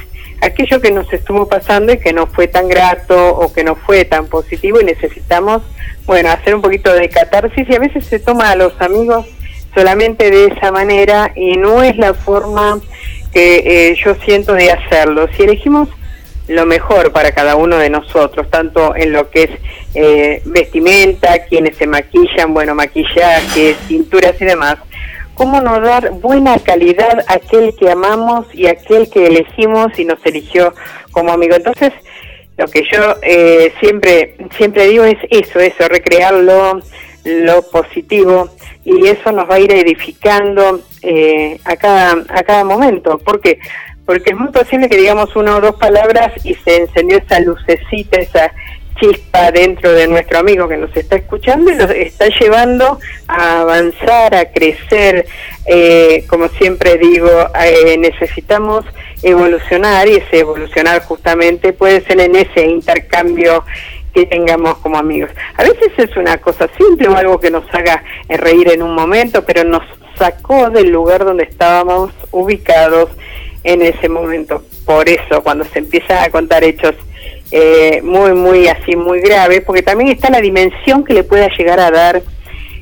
aquello que nos estuvo pasando y que no fue tan grato o que no fue tan positivo y necesitamos, bueno, hacer un poquito de catarsis y a veces se toma a los amigos solamente de esa manera y no es la forma que eh, yo siento de hacerlo. Si elegimos lo mejor para cada uno de nosotros, tanto en lo que es eh, vestimenta, quienes se maquillan, bueno, maquillaje, cinturas y demás, cómo no dar buena calidad a aquel que amamos y aquel que elegimos y nos eligió como amigo. Entonces, lo que yo eh, siempre siempre digo es eso, eso, recrearlo, lo positivo y eso nos va a ir edificando eh, a cada a cada momento. ¿Por qué? Porque es muy posible que digamos una o dos palabras y se encendió esa lucecita, esa chispa dentro de nuestro amigo que nos está escuchando y nos está llevando a avanzar, a crecer. Eh, como siempre digo, eh, necesitamos evolucionar y ese evolucionar justamente puede ser en ese intercambio que tengamos como amigos. A veces es una cosa simple o algo que nos haga reír en un momento, pero nos sacó del lugar donde estábamos ubicados en ese momento. Por eso, cuando se empiezan a contar hechos eh, muy, muy así, muy graves, porque también está la dimensión que le pueda llegar a dar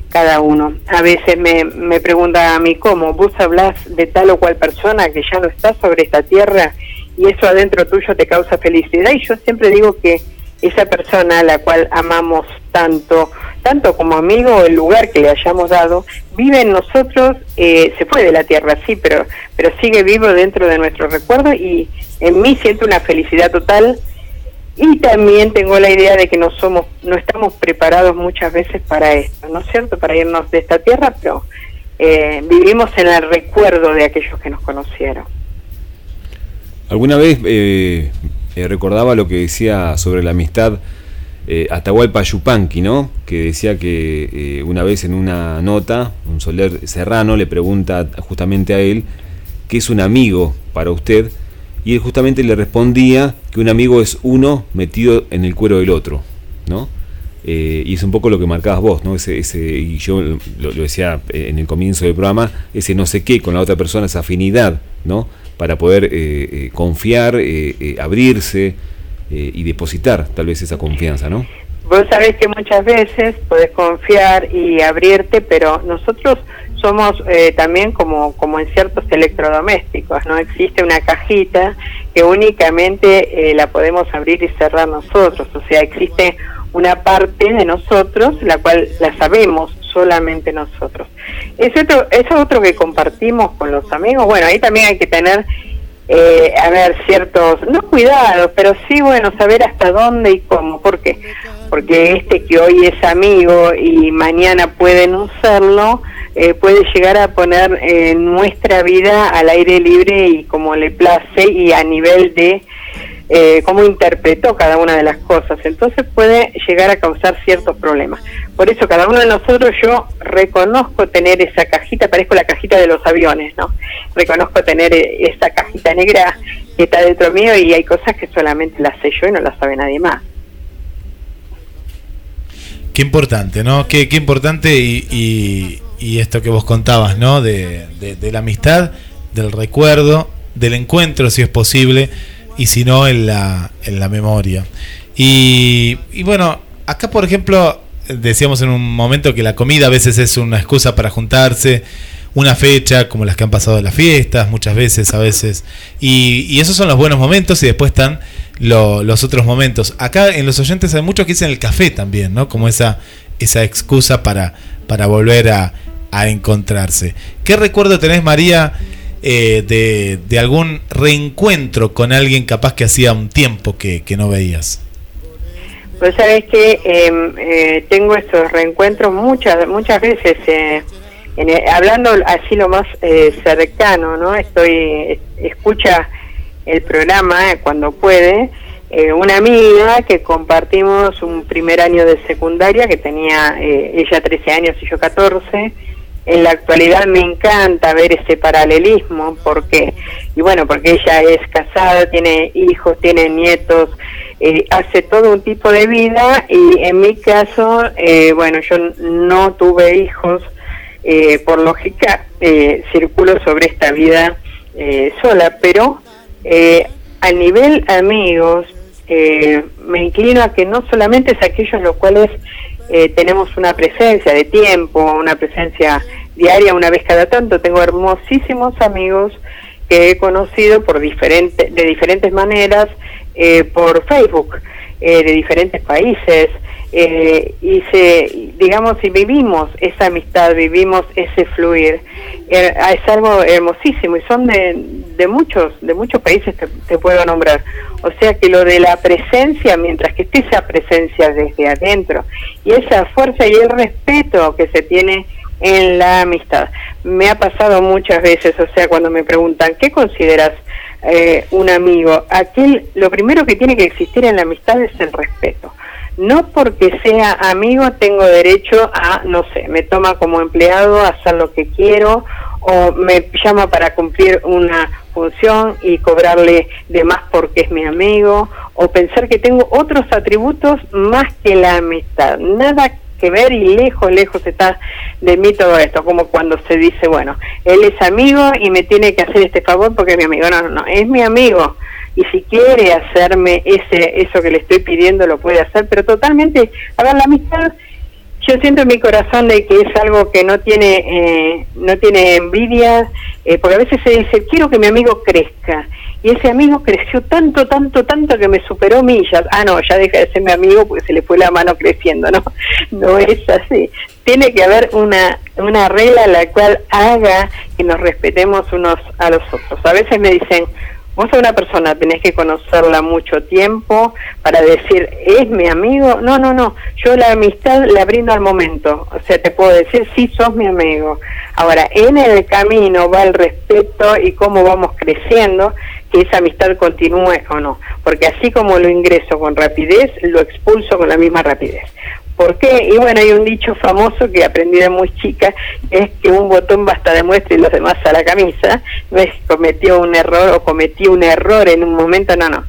cada uno. A veces me, me pregunta a mí, ¿cómo? ¿Vos hablas de tal o cual persona que ya no está sobre esta tierra y eso adentro tuyo te causa felicidad? Y yo siempre digo que esa persona a la cual amamos tanto, tanto como amigo el lugar que le hayamos dado, vive en nosotros, eh, se fue de la tierra, sí, pero, pero sigue vivo dentro de nuestro recuerdo y en mí siento una felicidad total y también tengo la idea de que no somos, no estamos preparados muchas veces para esto, ¿no es cierto? Para irnos de esta tierra, pero eh, vivimos en el recuerdo de aquellos que nos conocieron. ¿Alguna vez eh, eh, recordaba lo que decía sobre la amistad eh, Atahualpa Yupanqui, ¿no? Que decía que eh, una vez en una nota, un Soler Serrano le pregunta justamente a él qué es un amigo para usted, y él justamente le respondía que un amigo es uno metido en el cuero del otro, ¿no? y es un poco lo que marcabas vos, ¿no? Ese, ese, y yo lo, lo decía en el comienzo del programa, ese no sé qué con la otra persona, esa afinidad, ¿no? Para poder eh, eh, confiar, eh, abrirse y depositar tal vez esa confianza, ¿no? Vos sabés que muchas veces podés confiar y abrirte, pero nosotros somos también como, como en ciertos electrodomésticos, ¿no? Existe una cajita que únicamente la podemos abrir y cerrar nosotros, o sea, existe una parte de nosotros la cual la sabemos solamente nosotros. Es otro, es otro que compartimos con los amigos. Bueno, ahí también hay que tener, eh, a ver, ciertos, no cuidados, pero sí, bueno, saber hasta dónde y cómo. ¿Por qué? Porque este que hoy es amigo y mañana puede no serlo, eh, puede llegar a poner eh, nuestra vida al aire libre y como le place y a nivel de eh, cómo interpretó cada una de las cosas. Entonces puede llegar a causar ciertos problemas. Por eso cada uno de nosotros yo reconozco tener esa cajita, parezco la cajita de los aviones, ¿no? Reconozco tener eh, esa cajita negra que está dentro mío y hay cosas que solamente las sé yo y no las sabe nadie más. Qué importante, ¿no? Qué, qué importante y, y, esto que vos contabas, ¿no? De, de la amistad, del recuerdo, del encuentro, si es posible y si no en la, en la memoria. Y, y bueno, acá por ejemplo decíamos en un momento que la comida a veces es una excusa para juntarse, una fecha como las que han pasado las fiestas, muchas veces, a veces. Y, y esos son los buenos momentos y después están los otros momentos. Acá en los oyentes hay muchos que dicen el café también, ¿no? Como esa, esa excusa para, para volver a, a encontrarse. ¿Qué recuerdo tenés, María? Eh, de, de, algún reencuentro con alguien capaz que hacía un tiempo que, que no veías? Pues sabes que em, eh, tengo estos reencuentros muchas muchas veces, eh, hablando así lo más cercano, ¿no? Estoy, escucha el programa cuando puede, una amiga que compartimos un primer año de secundaria, que tenía ella 13 años y yo 14, en la actualidad me encanta ver ese paralelismo, porque y bueno, porque ella es casada, tiene hijos, tiene nietos, eh, hace todo un tipo de vida y en mi caso, eh, bueno, yo no tuve hijos, eh, por lógica, circulo sobre esta vida sola, pero a nivel amigos, eh, me inclino a que no solamente es aquellos los cuales eh, tenemos una presencia de tiempo, una presencia diaria una vez cada tanto, tengo hermosísimos amigos que he conocido por diferente, de diferentes maneras eh, por Facebook, de diferentes países, eh, y se, digamos, si vivimos esa amistad, vivimos ese fluir, eh, es algo hermosísimo y son de, de muchos, de muchos países te, te, puedo nombrar. O sea que lo de la presencia, mientras que esté esa presencia desde adentro y esa fuerza y el respeto que se tiene en la amistad. Me ha pasado muchas veces, o sea, cuando me preguntan, ¿qué consideras eh, un amigo? Aquel, lo primero que tiene que existir en la amistad es el respeto no porque sea amigo tengo derecho a, no sé, me toma como empleado a hacer lo que quiero o me llama para cumplir una función y cobrarle de más porque es mi amigo o pensar que tengo otros atributos más que la amistad. Nada que ver y lejos, lejos está de mí todo esto, como cuando se dice, bueno, él es amigo y me tiene que hacer este favor porque es mi amigo. No, no, es mi amigo y si quiere hacerme ese eso que le estoy pidiendo lo puede hacer, pero totalmente, a ver, la amistad yo siento en mi corazón de que es algo que no tiene eh, no tiene envidia, eh, porque a veces se dice, quiero que mi amigo crezca, y ese amigo creció tanto, tanto, tanto que me superó millas. Ah, no, ya deja de ser mi amigo porque se le fue la mano creciendo, ¿no? No es así. Tiene que haber una, una regla la cual haga que nos respetemos unos a los otros. A veces me dicen, Vos a una persona tenés que conocerla mucho tiempo para decir, ¿es mi amigo? No, no, no. Yo la amistad la brindo al momento. O sea, te puedo decir, sí, sos mi amigo. Ahora, en el camino va el respeto y cómo vamos creciendo, que esa amistad continúe o no. Porque así como lo ingreso con rapidez, lo expulso con la misma rapidez. ¿Por qué? Y bueno, hay un dicho famoso que aprendí de muy chica, es que un botón basta de muestra y los demás a la camisa. No es cometió un error o cometí un error en un momento, no, no.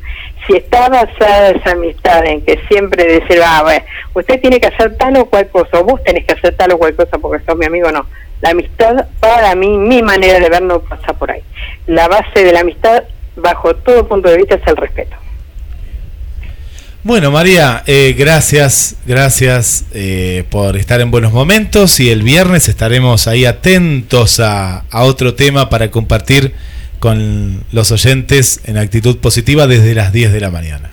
Si está basada esa amistad en que siempre decir, ah, bueno, usted tiene que hacer tal o cual cosa, o vos tenés que hacer tal o cual cosa porque sos mi amigo, no. La amistad, para mí, mi manera de ver no pasa por ahí. La base de la amistad, bajo todo punto de vista, es el respeto. Bueno, María, eh, gracias, gracias eh, por estar en buenos momentos y el viernes estaremos ahí atentos a, otro tema para compartir con los oyentes en actitud positiva desde las 10 de la mañana.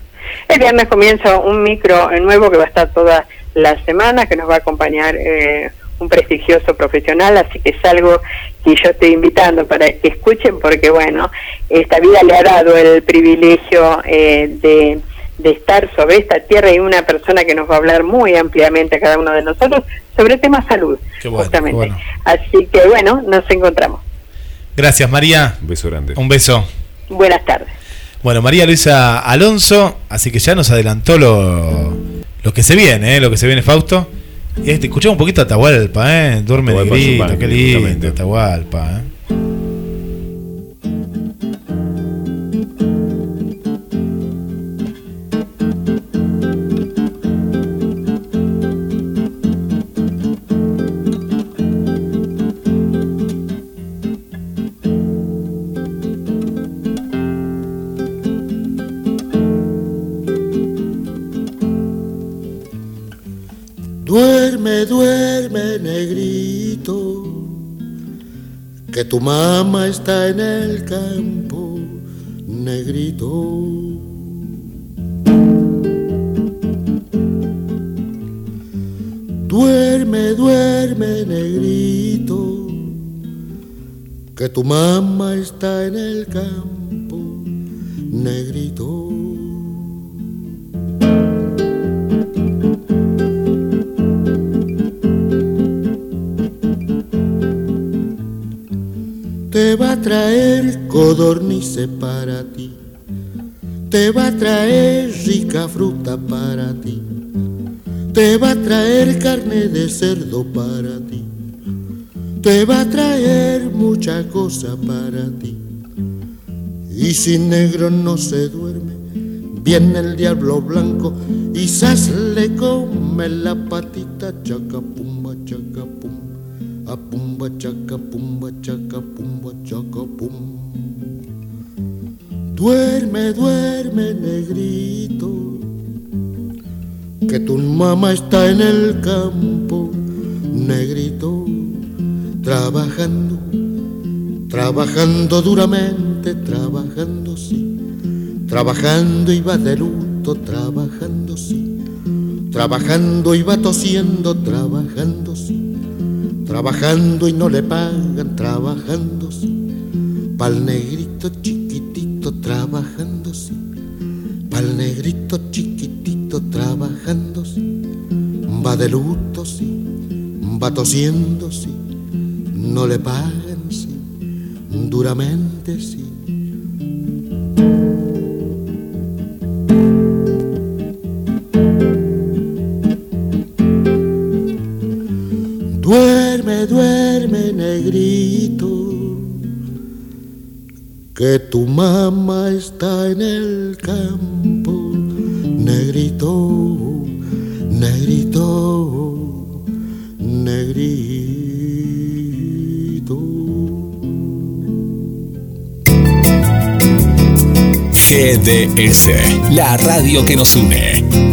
El viernes comienza un micro nuevo que va a estar toda la semana, que nos va a acompañar eh, un prestigioso profesional, así que es algo que yo estoy invitando para que escuchen, porque bueno, esta vida le ha dado el privilegio de de estar sobre esta tierra y una persona que nos va a hablar muy ampliamente a cada uno de nosotros sobre temas salud, justamente. Así que bueno, nos encontramos. Gracias María. Un beso grande. Un beso. Buenas tardes. Bueno, María Luisa Alonso, así que ya nos adelantó lo, lo que se viene, ¿eh? lo que se viene Fausto. Y este, escuchamos un poquito a Atahualpa, ¿eh? Duerme de grito, qué lindo, Atahualpa, ¿eh? Duerme, negrito, que tu mamá está en el campo, negrito. Duerme, duerme, negrito, que tu mamá está en el campo, negrito. Te va a traer codornice para ti, te va a traer rica fruta para ti, te va a traer carne de cerdo para ti, te va a traer mucha cosa para ti. Y si negro no se duerme, viene el diablo blanco y sas le come la patita. Chacapumba chacapumba a pumba chaca Duerme, duerme, negrito, que tu mamá está en el campo, negrito, trabajando, trabajando duramente, trabajando, sí, trabajando y va de luto, trabajando, sí, trabajando y va tosiendo, trabajando, sí, trabajando y no le pagan, trabajando, sí, pa'l negrito trabajando, sí, pa'l negrito chiquitito, trabajando, sí, va de luto, sí, va tosiendo, sí, no le pagan, sí, duramente, sí. Duerme, duerme, negrito, que tu mamá está en el campo, negrito, negrito, negrito. GDS, la radio que nos une.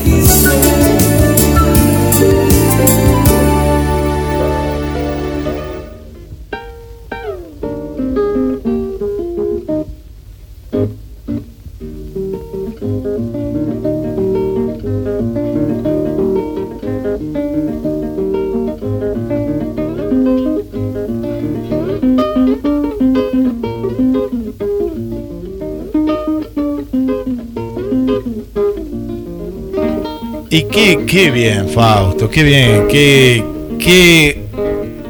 Qué, bien, Fausto, qué bien, qué, qué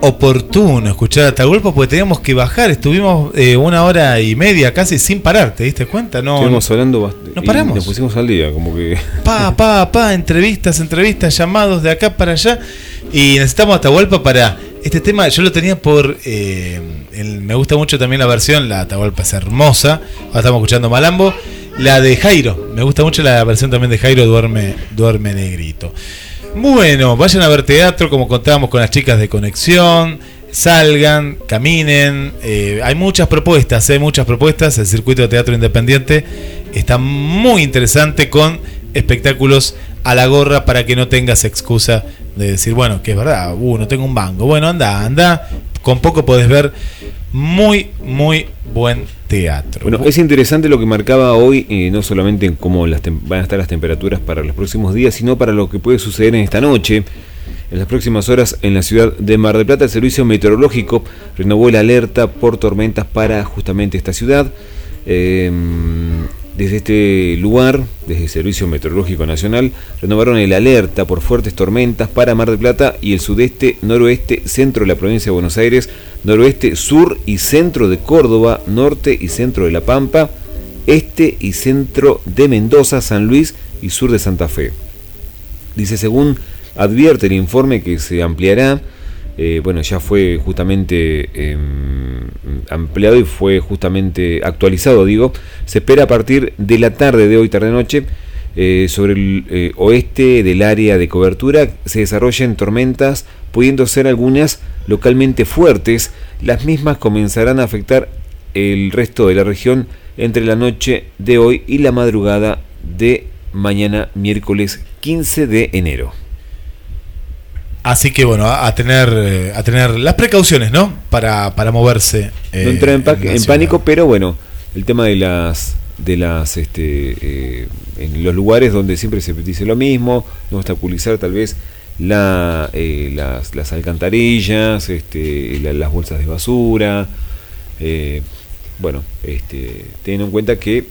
oportuno escuchar a Atahualpa porque teníamos que bajar, estuvimos eh, una hora y media casi sin parar, ¿te diste cuenta? No, Estuvimos hablando bastante. no paramos. Nos pusimos al día, como que. pa, pa, pa, entrevistas, entrevistas, llamados de acá para allá. Y necesitamos a Atahualpa para este tema. Yo lo tenía por. eh, el- me gusta mucho también la versión, la Atahualpa es hermosa. Ahora estamos escuchando Malambo. La de Jairo, me gusta mucho la versión también de Jairo, Duerme, Duerme Negrito. Bueno, vayan a ver teatro, como contábamos con las chicas de Conexión. Salgan, caminen. eh, hay muchas propuestas, hay muchas propuestas. El circuito de teatro independiente está muy interesante con espectáculos a la gorra para que no tengas excusa de decir, bueno, que es verdad, uh, no tengo un banco. Bueno, anda, anda. Con poco podés ver muy, muy buen teatro. Bueno, es interesante lo que marcaba hoy, eh, no solamente en cómo van a estar las temperaturas para los próximos días, sino para lo que puede suceder en esta noche. En las próximas horas en la ciudad de Mar del Plata, el Servicio Meteorológico renovó la alerta por tormentas para justamente esta ciudad. Eh, desde este lugar, desde el Servicio Meteorológico Nacional, renovaron el alerta por fuertes tormentas para Mar del Plata y el sudeste, noroeste, centro de la provincia de Buenos Aires, noroeste, sur y centro de Córdoba, norte y centro de La Pampa, este y centro de Mendoza, San Luis y sur de Santa Fe. Dice, según advierte el informe que se ampliará, eh, bueno, ya fue justamente eh, ampliado y fue justamente actualizado, digo, se espera a partir de la tarde de hoy, tarde-noche, eh, sobre el eh, oeste del área de cobertura se desarrollen tormentas, pudiendo ser algunas localmente fuertes, las mismas comenzarán a afectar el resto de la región entre la noche de hoy y la madrugada de mañana miércoles 15 de enero. Así que bueno, a, a tener eh, a tener las precauciones, ¿no? Para, para moverse. eh, no entrar en, pánico, pero bueno, el tema de las de las este eh, en los lugares donde siempre se dice lo mismo, no obstaculizar tal vez la, eh, las, las alcantarillas, este, la- las bolsas de basura, eh, bueno, este, teniendo en cuenta que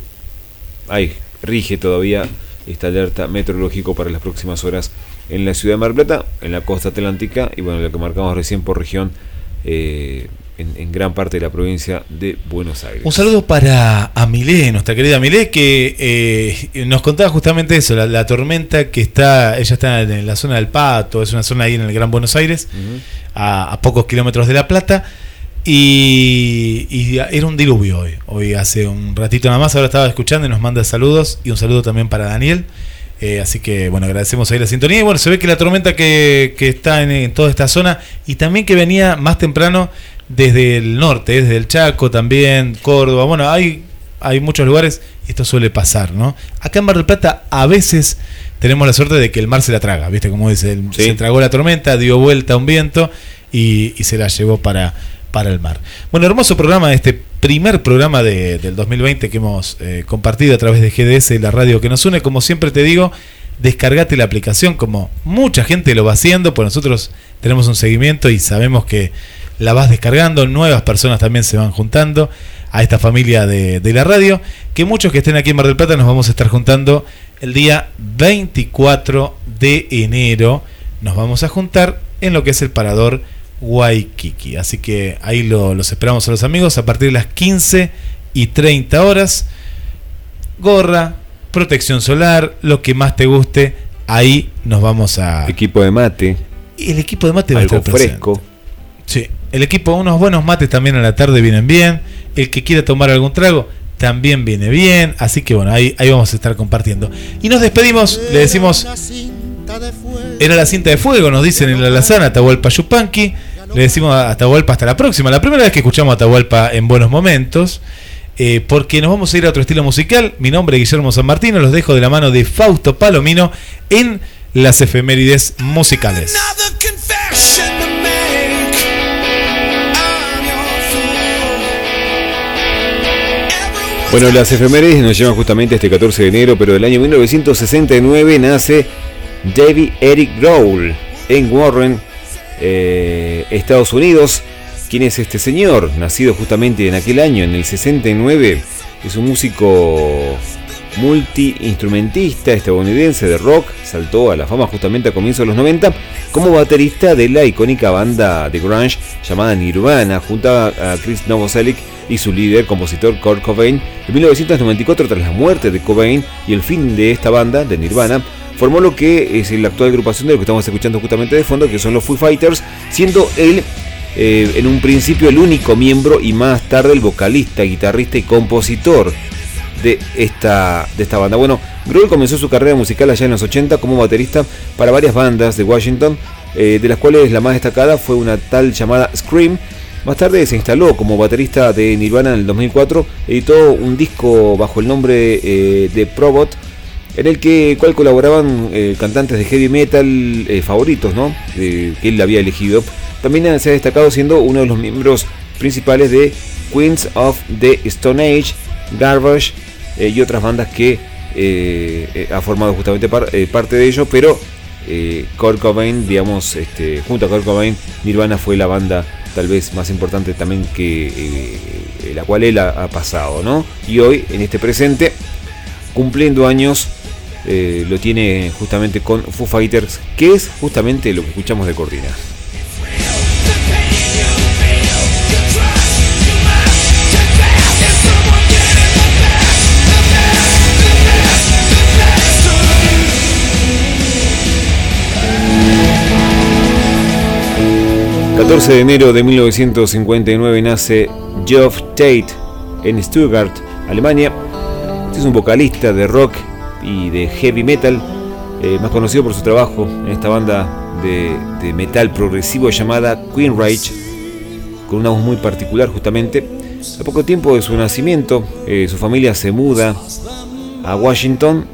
hay rige todavía esta alerta meteorológico para las próximas horas en la ciudad de Mar Plata, en la costa atlántica y bueno, lo que marcamos recién por región en, gran parte de la provincia de Buenos Aires. Un saludo para Amilé, nuestra querida Amilé, que eh, nos contaba justamente eso, la, tormenta que está, ella está en la zona del Pato, es una zona ahí en el Gran Buenos Aires, a, pocos kilómetros de La Plata. Y, era un diluvio hoy. Hoy hace un ratito nada más, ahora estaba escuchando y nos manda saludos. Y un saludo también para Daniel. Eh, así que bueno, agradecemos ahí la sintonía. Y bueno, se ve que la tormenta que, está en, toda esta zona y también que venía más temprano desde el norte, desde el Chaco también, Córdoba. Bueno, hay, hay muchos lugares y esto suele pasar, ¿no? Acá en Mar del Plata a veces tenemos la suerte de que el mar se la traga, ¿viste? Como dice, se tragó la tormenta, dio vuelta a un viento y, y se la llevó para, para el mar. Bueno, hermoso programa, este primer programa de, del 2020 que hemos eh, compartido a través de GDS, la radio que nos une. Como siempre te digo, descargate la aplicación como mucha gente lo va haciendo, pues nosotros tenemos un seguimiento y sabemos que la vas descargando, nuevas personas también se van juntando a esta familia de, de la radio, que muchos que estén aquí en Mar del Plata nos vamos a estar juntando el día 24 de enero, nos vamos a juntar en lo que es el parador Waikiki. Así que ahí los esperamos a los amigos a partir de las 15 y 30 horas. Gorra, protección solar, lo que más te guste. Ahí nos vamos a. Equipo de mate. El equipo de mate va a estar fresco. Sí, el equipo, unos buenos mates también a la tarde vienen bien. El que quiera tomar algún trago también viene bien. Así que bueno, ahí, ahí vamos a estar compartiendo. Y nos despedimos, le decimos. Era la cinta de fuego, nos dicen en la Lazana, Atahualpa Yupanqui. Le decimos a Atahualpa hasta la próxima. La primera vez que escuchamos a Atahualpa en buenos momentos. Eh, porque nos vamos a ir a otro estilo musical. Mi nombre es Guillermo San Martino, los dejo de la mano de Fausto Palomino en las efemérides musicales. Bueno, las efemérides nos llevan justamente este 14 de enero, pero del año 1969 nace David Eric Grohl en Warren, eh, Estados Unidos. ¿Quién es este señor? Nacido justamente en aquel año, en el 69, es un músico multi-instrumentista estadounidense de rock, saltó a la fama justamente a comienzos de los 90 como baterista de la icónica banda de grunge llamada Nirvana, junto a Chris Novoselic y su líder, compositor Kurt Cobain. En 1994, tras la muerte de Cobain y el fin de esta banda, de Nirvana, formó lo que es la actual agrupación de lo que estamos escuchando justamente de fondo, que son los Foo Fighters, siendo él eh, en un principio el único miembro y más tarde el vocalista, guitarrista y compositor de esta, de esta banda. Bueno, Grohl comenzó su carrera musical allá en los 80 como baterista para varias bandas de Washington, eh, de las cuales la más destacada fue una tal llamada Scream. Más tarde se instaló como baterista de Nirvana en el 2004, editó un disco bajo el nombre eh, de Probot, en el que cual colaboraban eh, cantantes de heavy metal favoritos, ¿no? que él había elegido. También se ha destacado siendo uno de los miembros principales de Queens of the Stone Age, Garbage eh, y otras bandas que ha formado justamente parte de ello, pero Kurt Cobain, digamos, este, junto a Kurt Cobain, Nirvana fue la banda tal vez más importante también que la cual él ha, ha pasado, ¿no? Y hoy, en este presente, cumpliendo años eh, lo tiene justamente con Foo Fighters, que es justamente lo que escuchamos de Cordina. 14 de enero de 1959 nace Geoff Tate en Stuttgart, Alemania. Este es un vocalista de rock y de heavy metal, eh, más conocido por su trabajo en esta banda de, metal progresivo llamada Queen Rage, con una voz muy particular justamente. A poco tiempo de su nacimiento, eh, su familia se muda a Washington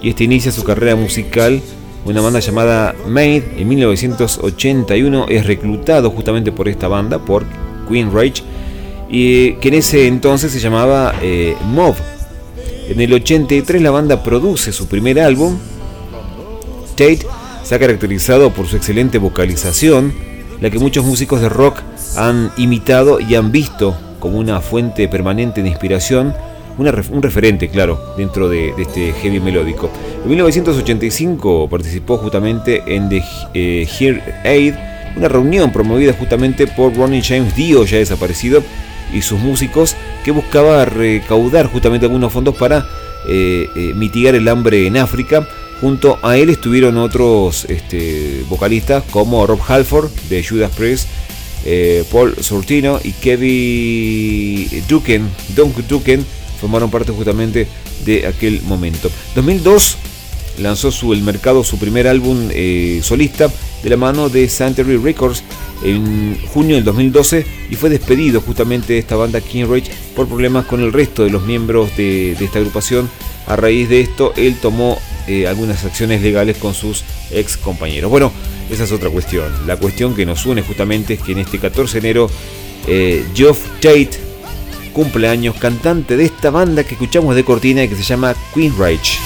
y este inicia su carrera musical. Una banda llamada Made en 1981 es reclutado justamente por esta banda, por Queen Rage, y que en ese entonces se llamaba eh, Mob en el 83 la banda produce su primer álbum. Tate se ha caracterizado por su excelente vocalización, la que muchos músicos de rock han imitado y han visto como una fuente permanente de inspiración, un referente, claro, dentro de, este heavy melódico. En 1985 participó justamente en The eh, Hear Aid una reunión promovida justamente por Ronnie James Dio, ya desaparecido, y sus músicos, que buscaba recaudar justamente algunos fondos para eh, eh, mitigar el hambre en África. Junto a él estuvieron otros este, vocalistas como Rob Halford de Judas Priest, eh, Paul Sortino y Kevin Duken, Dunk Duken, formaron parte justamente de aquel momento. 2002 lanzó su, el mercado su primer álbum solista de la mano de Santery Records en junio del 2012 y fue despedido justamente de esta banda King Rage por problemas con el resto de los miembros de, esta agrupación. A raíz de esto, él tomó eh, algunas acciones legales con sus ex compañeros. Bueno, esa es otra cuestión. La cuestión que nos une justamente es que en este 14 de enero, eh, Geoff Tate cumpleaños, cantante de esta banda que escuchamos de cortina y que se llama Queen Rage.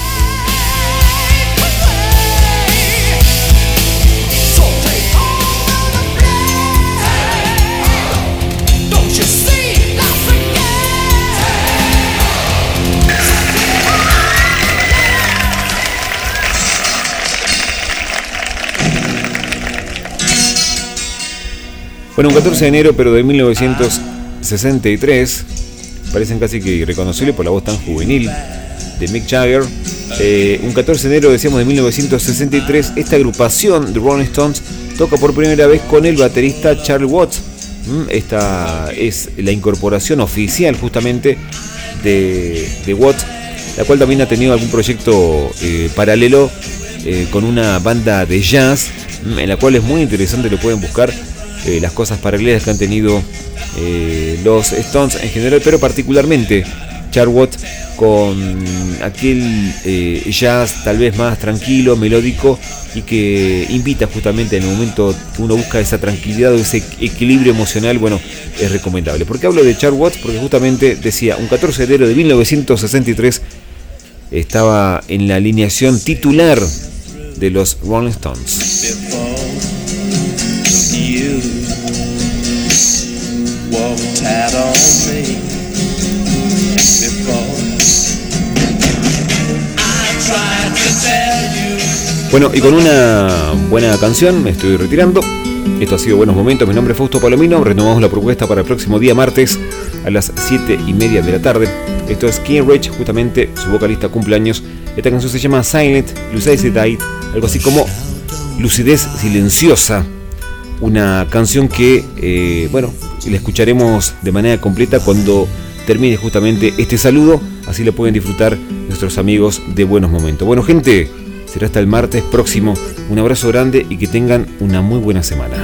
Bueno, un 14 de enero, pero de 1963, parecen casi que irreconocibles por la voz tan juvenil de Mick Jagger. Eh, un 14 de enero, decíamos, de 1963, esta agrupación de Rolling Stones toca por primera vez con el baterista Charlie Watts. Mm, esta es la incorporación oficial justamente de, Watts, la cual también ha tenido algún proyecto eh, paralelo eh, con una banda de jazz, mm, en la cual es muy interesante, lo pueden buscar las cosas paralelas que han tenido eh, los Stones en general, pero particularmente Charwood con aquel eh, jazz tal vez más tranquilo, melódico y que invita justamente en el momento que uno busca esa tranquilidad o ese equilibrio emocional, bueno, es recomendable. ¿Por qué hablo de Charwood? Porque justamente decía, un 14 de enero de 1963 estaba en la alineación titular de los Rolling Stones. Bueno, y con una buena canción me estoy retirando. Esto ha sido Buenos Momentos. Mi nombre es Fausto Palomino. Renovamos la propuesta para el próximo día martes a las 7 y media de la tarde. Esto es King Rage, justamente su vocalista cumpleaños. Esta canción se llama Silent Lucidity, algo así como Lucidez Silenciosa. Una canción que, eh, bueno, la escucharemos de manera completa cuando termine justamente este saludo. Así lo pueden disfrutar nuestros amigos de Buenos Momentos. Bueno, gente. Será hasta el martes próximo. Un abrazo grande y que tengan una muy buena semana.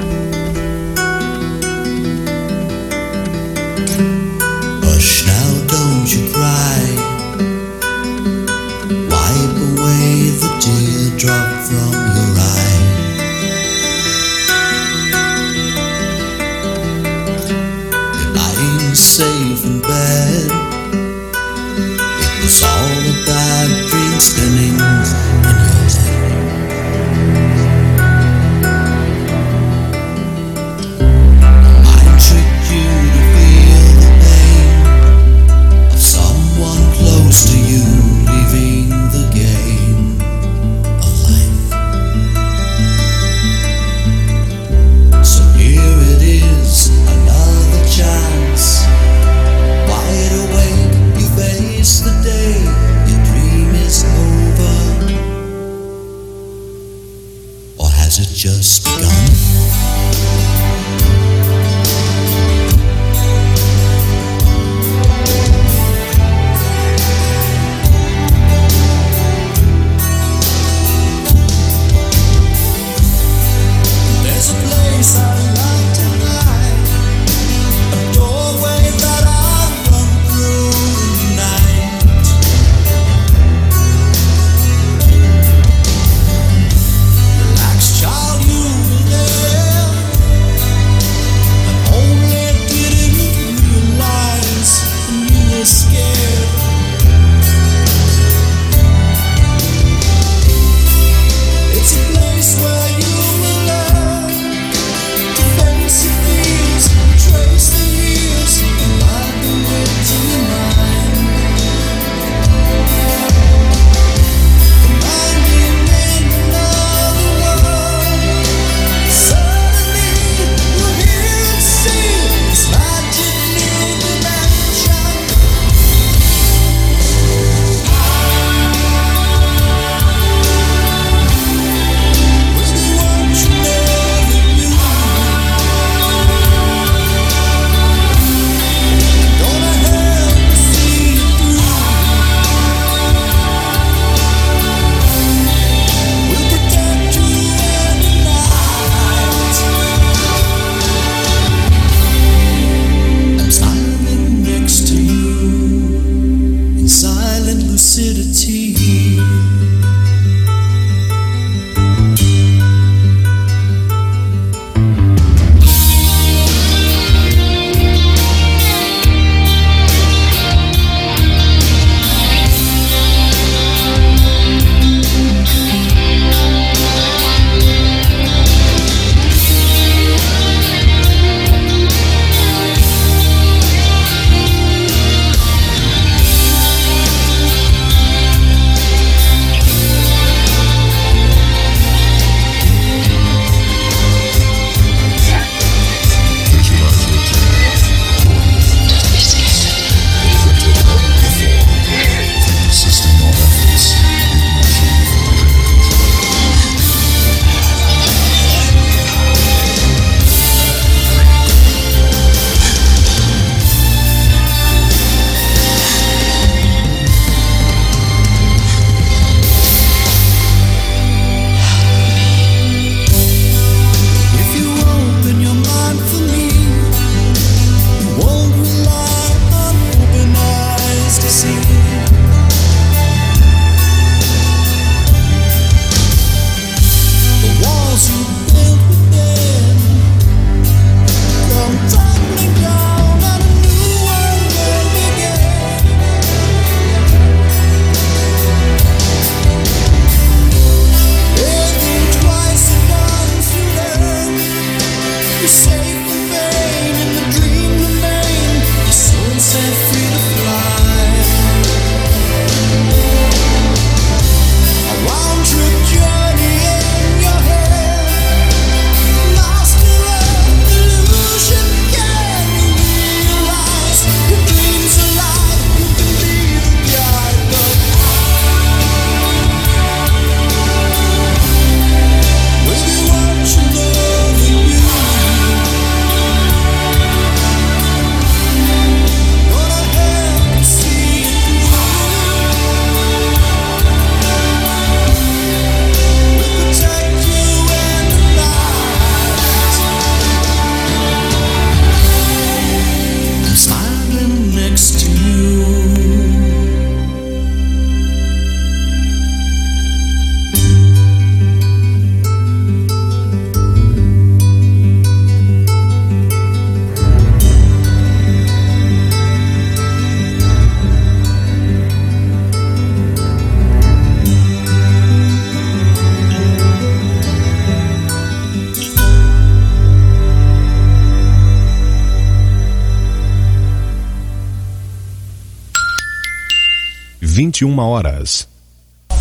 21 horas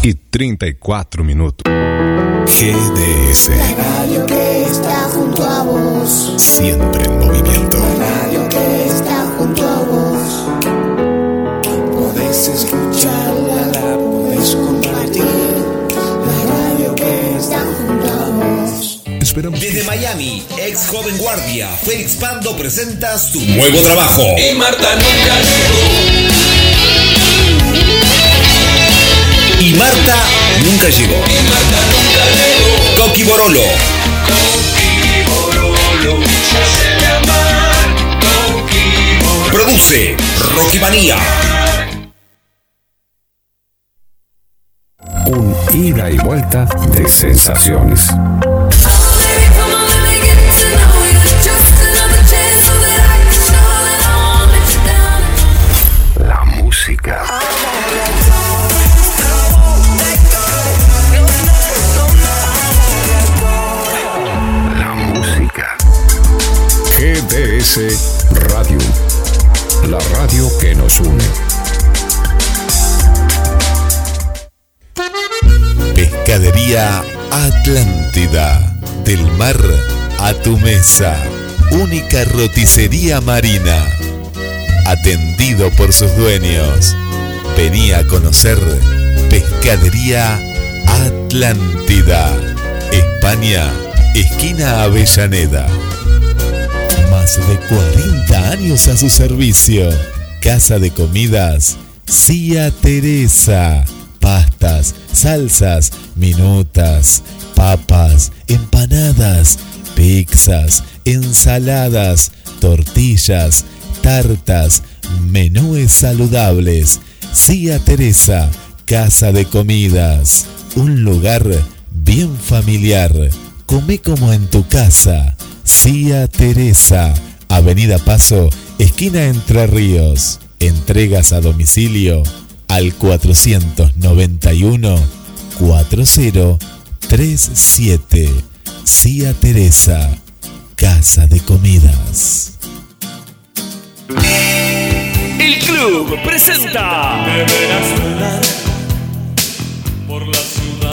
y 34 minutos. GDS. La radio que está junto a vos. Siempre en movimiento. La radio que está junto a vos. Podés escucharla, la podés compartir. La radio que está junto a vos. Esperamos. Desde Miami, ex joven guardia, Félix Pando presenta su nuevo trabajo. Y Marta nunca llegó. Marta nunca llegó. Coqui Borolo. Produce Rocky Manía. Un ida y vuelta de sensaciones. Radio. La radio que nos une. Pescadería Atlántida. Del mar a tu mesa. Única roticería marina. Atendido por sus dueños. Venía a conocer Pescadería Atlántida. España, esquina Avellaneda. De 40 años a su servicio. Casa de comidas. Cia Teresa. Pastas, salsas, minutas, papas, empanadas, pizzas, ensaladas, tortillas, tartas, menúes saludables. Cia Teresa, Casa de Comidas. Un lugar bien familiar. Come como en tu casa. Cia Teresa, Avenida Paso, esquina Entre Ríos. Entregas a domicilio al 491 4037. Cia Teresa, Casa de Comidas. El club presenta.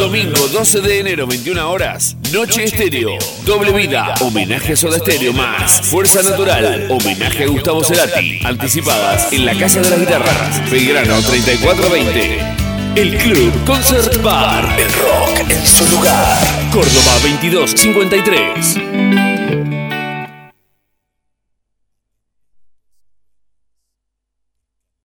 Domingo 12 de enero, 21 horas. Noche Estéreo. Doble vida. Homenaje a Soda Estéreo más. Fuerza Natural. Homenaje a Gustavo Cerati. Anticipadas en la Casa de las Guitarras. Belgrano 3420. El Club Concert Bar. El rock en su lugar. Córdoba 2253.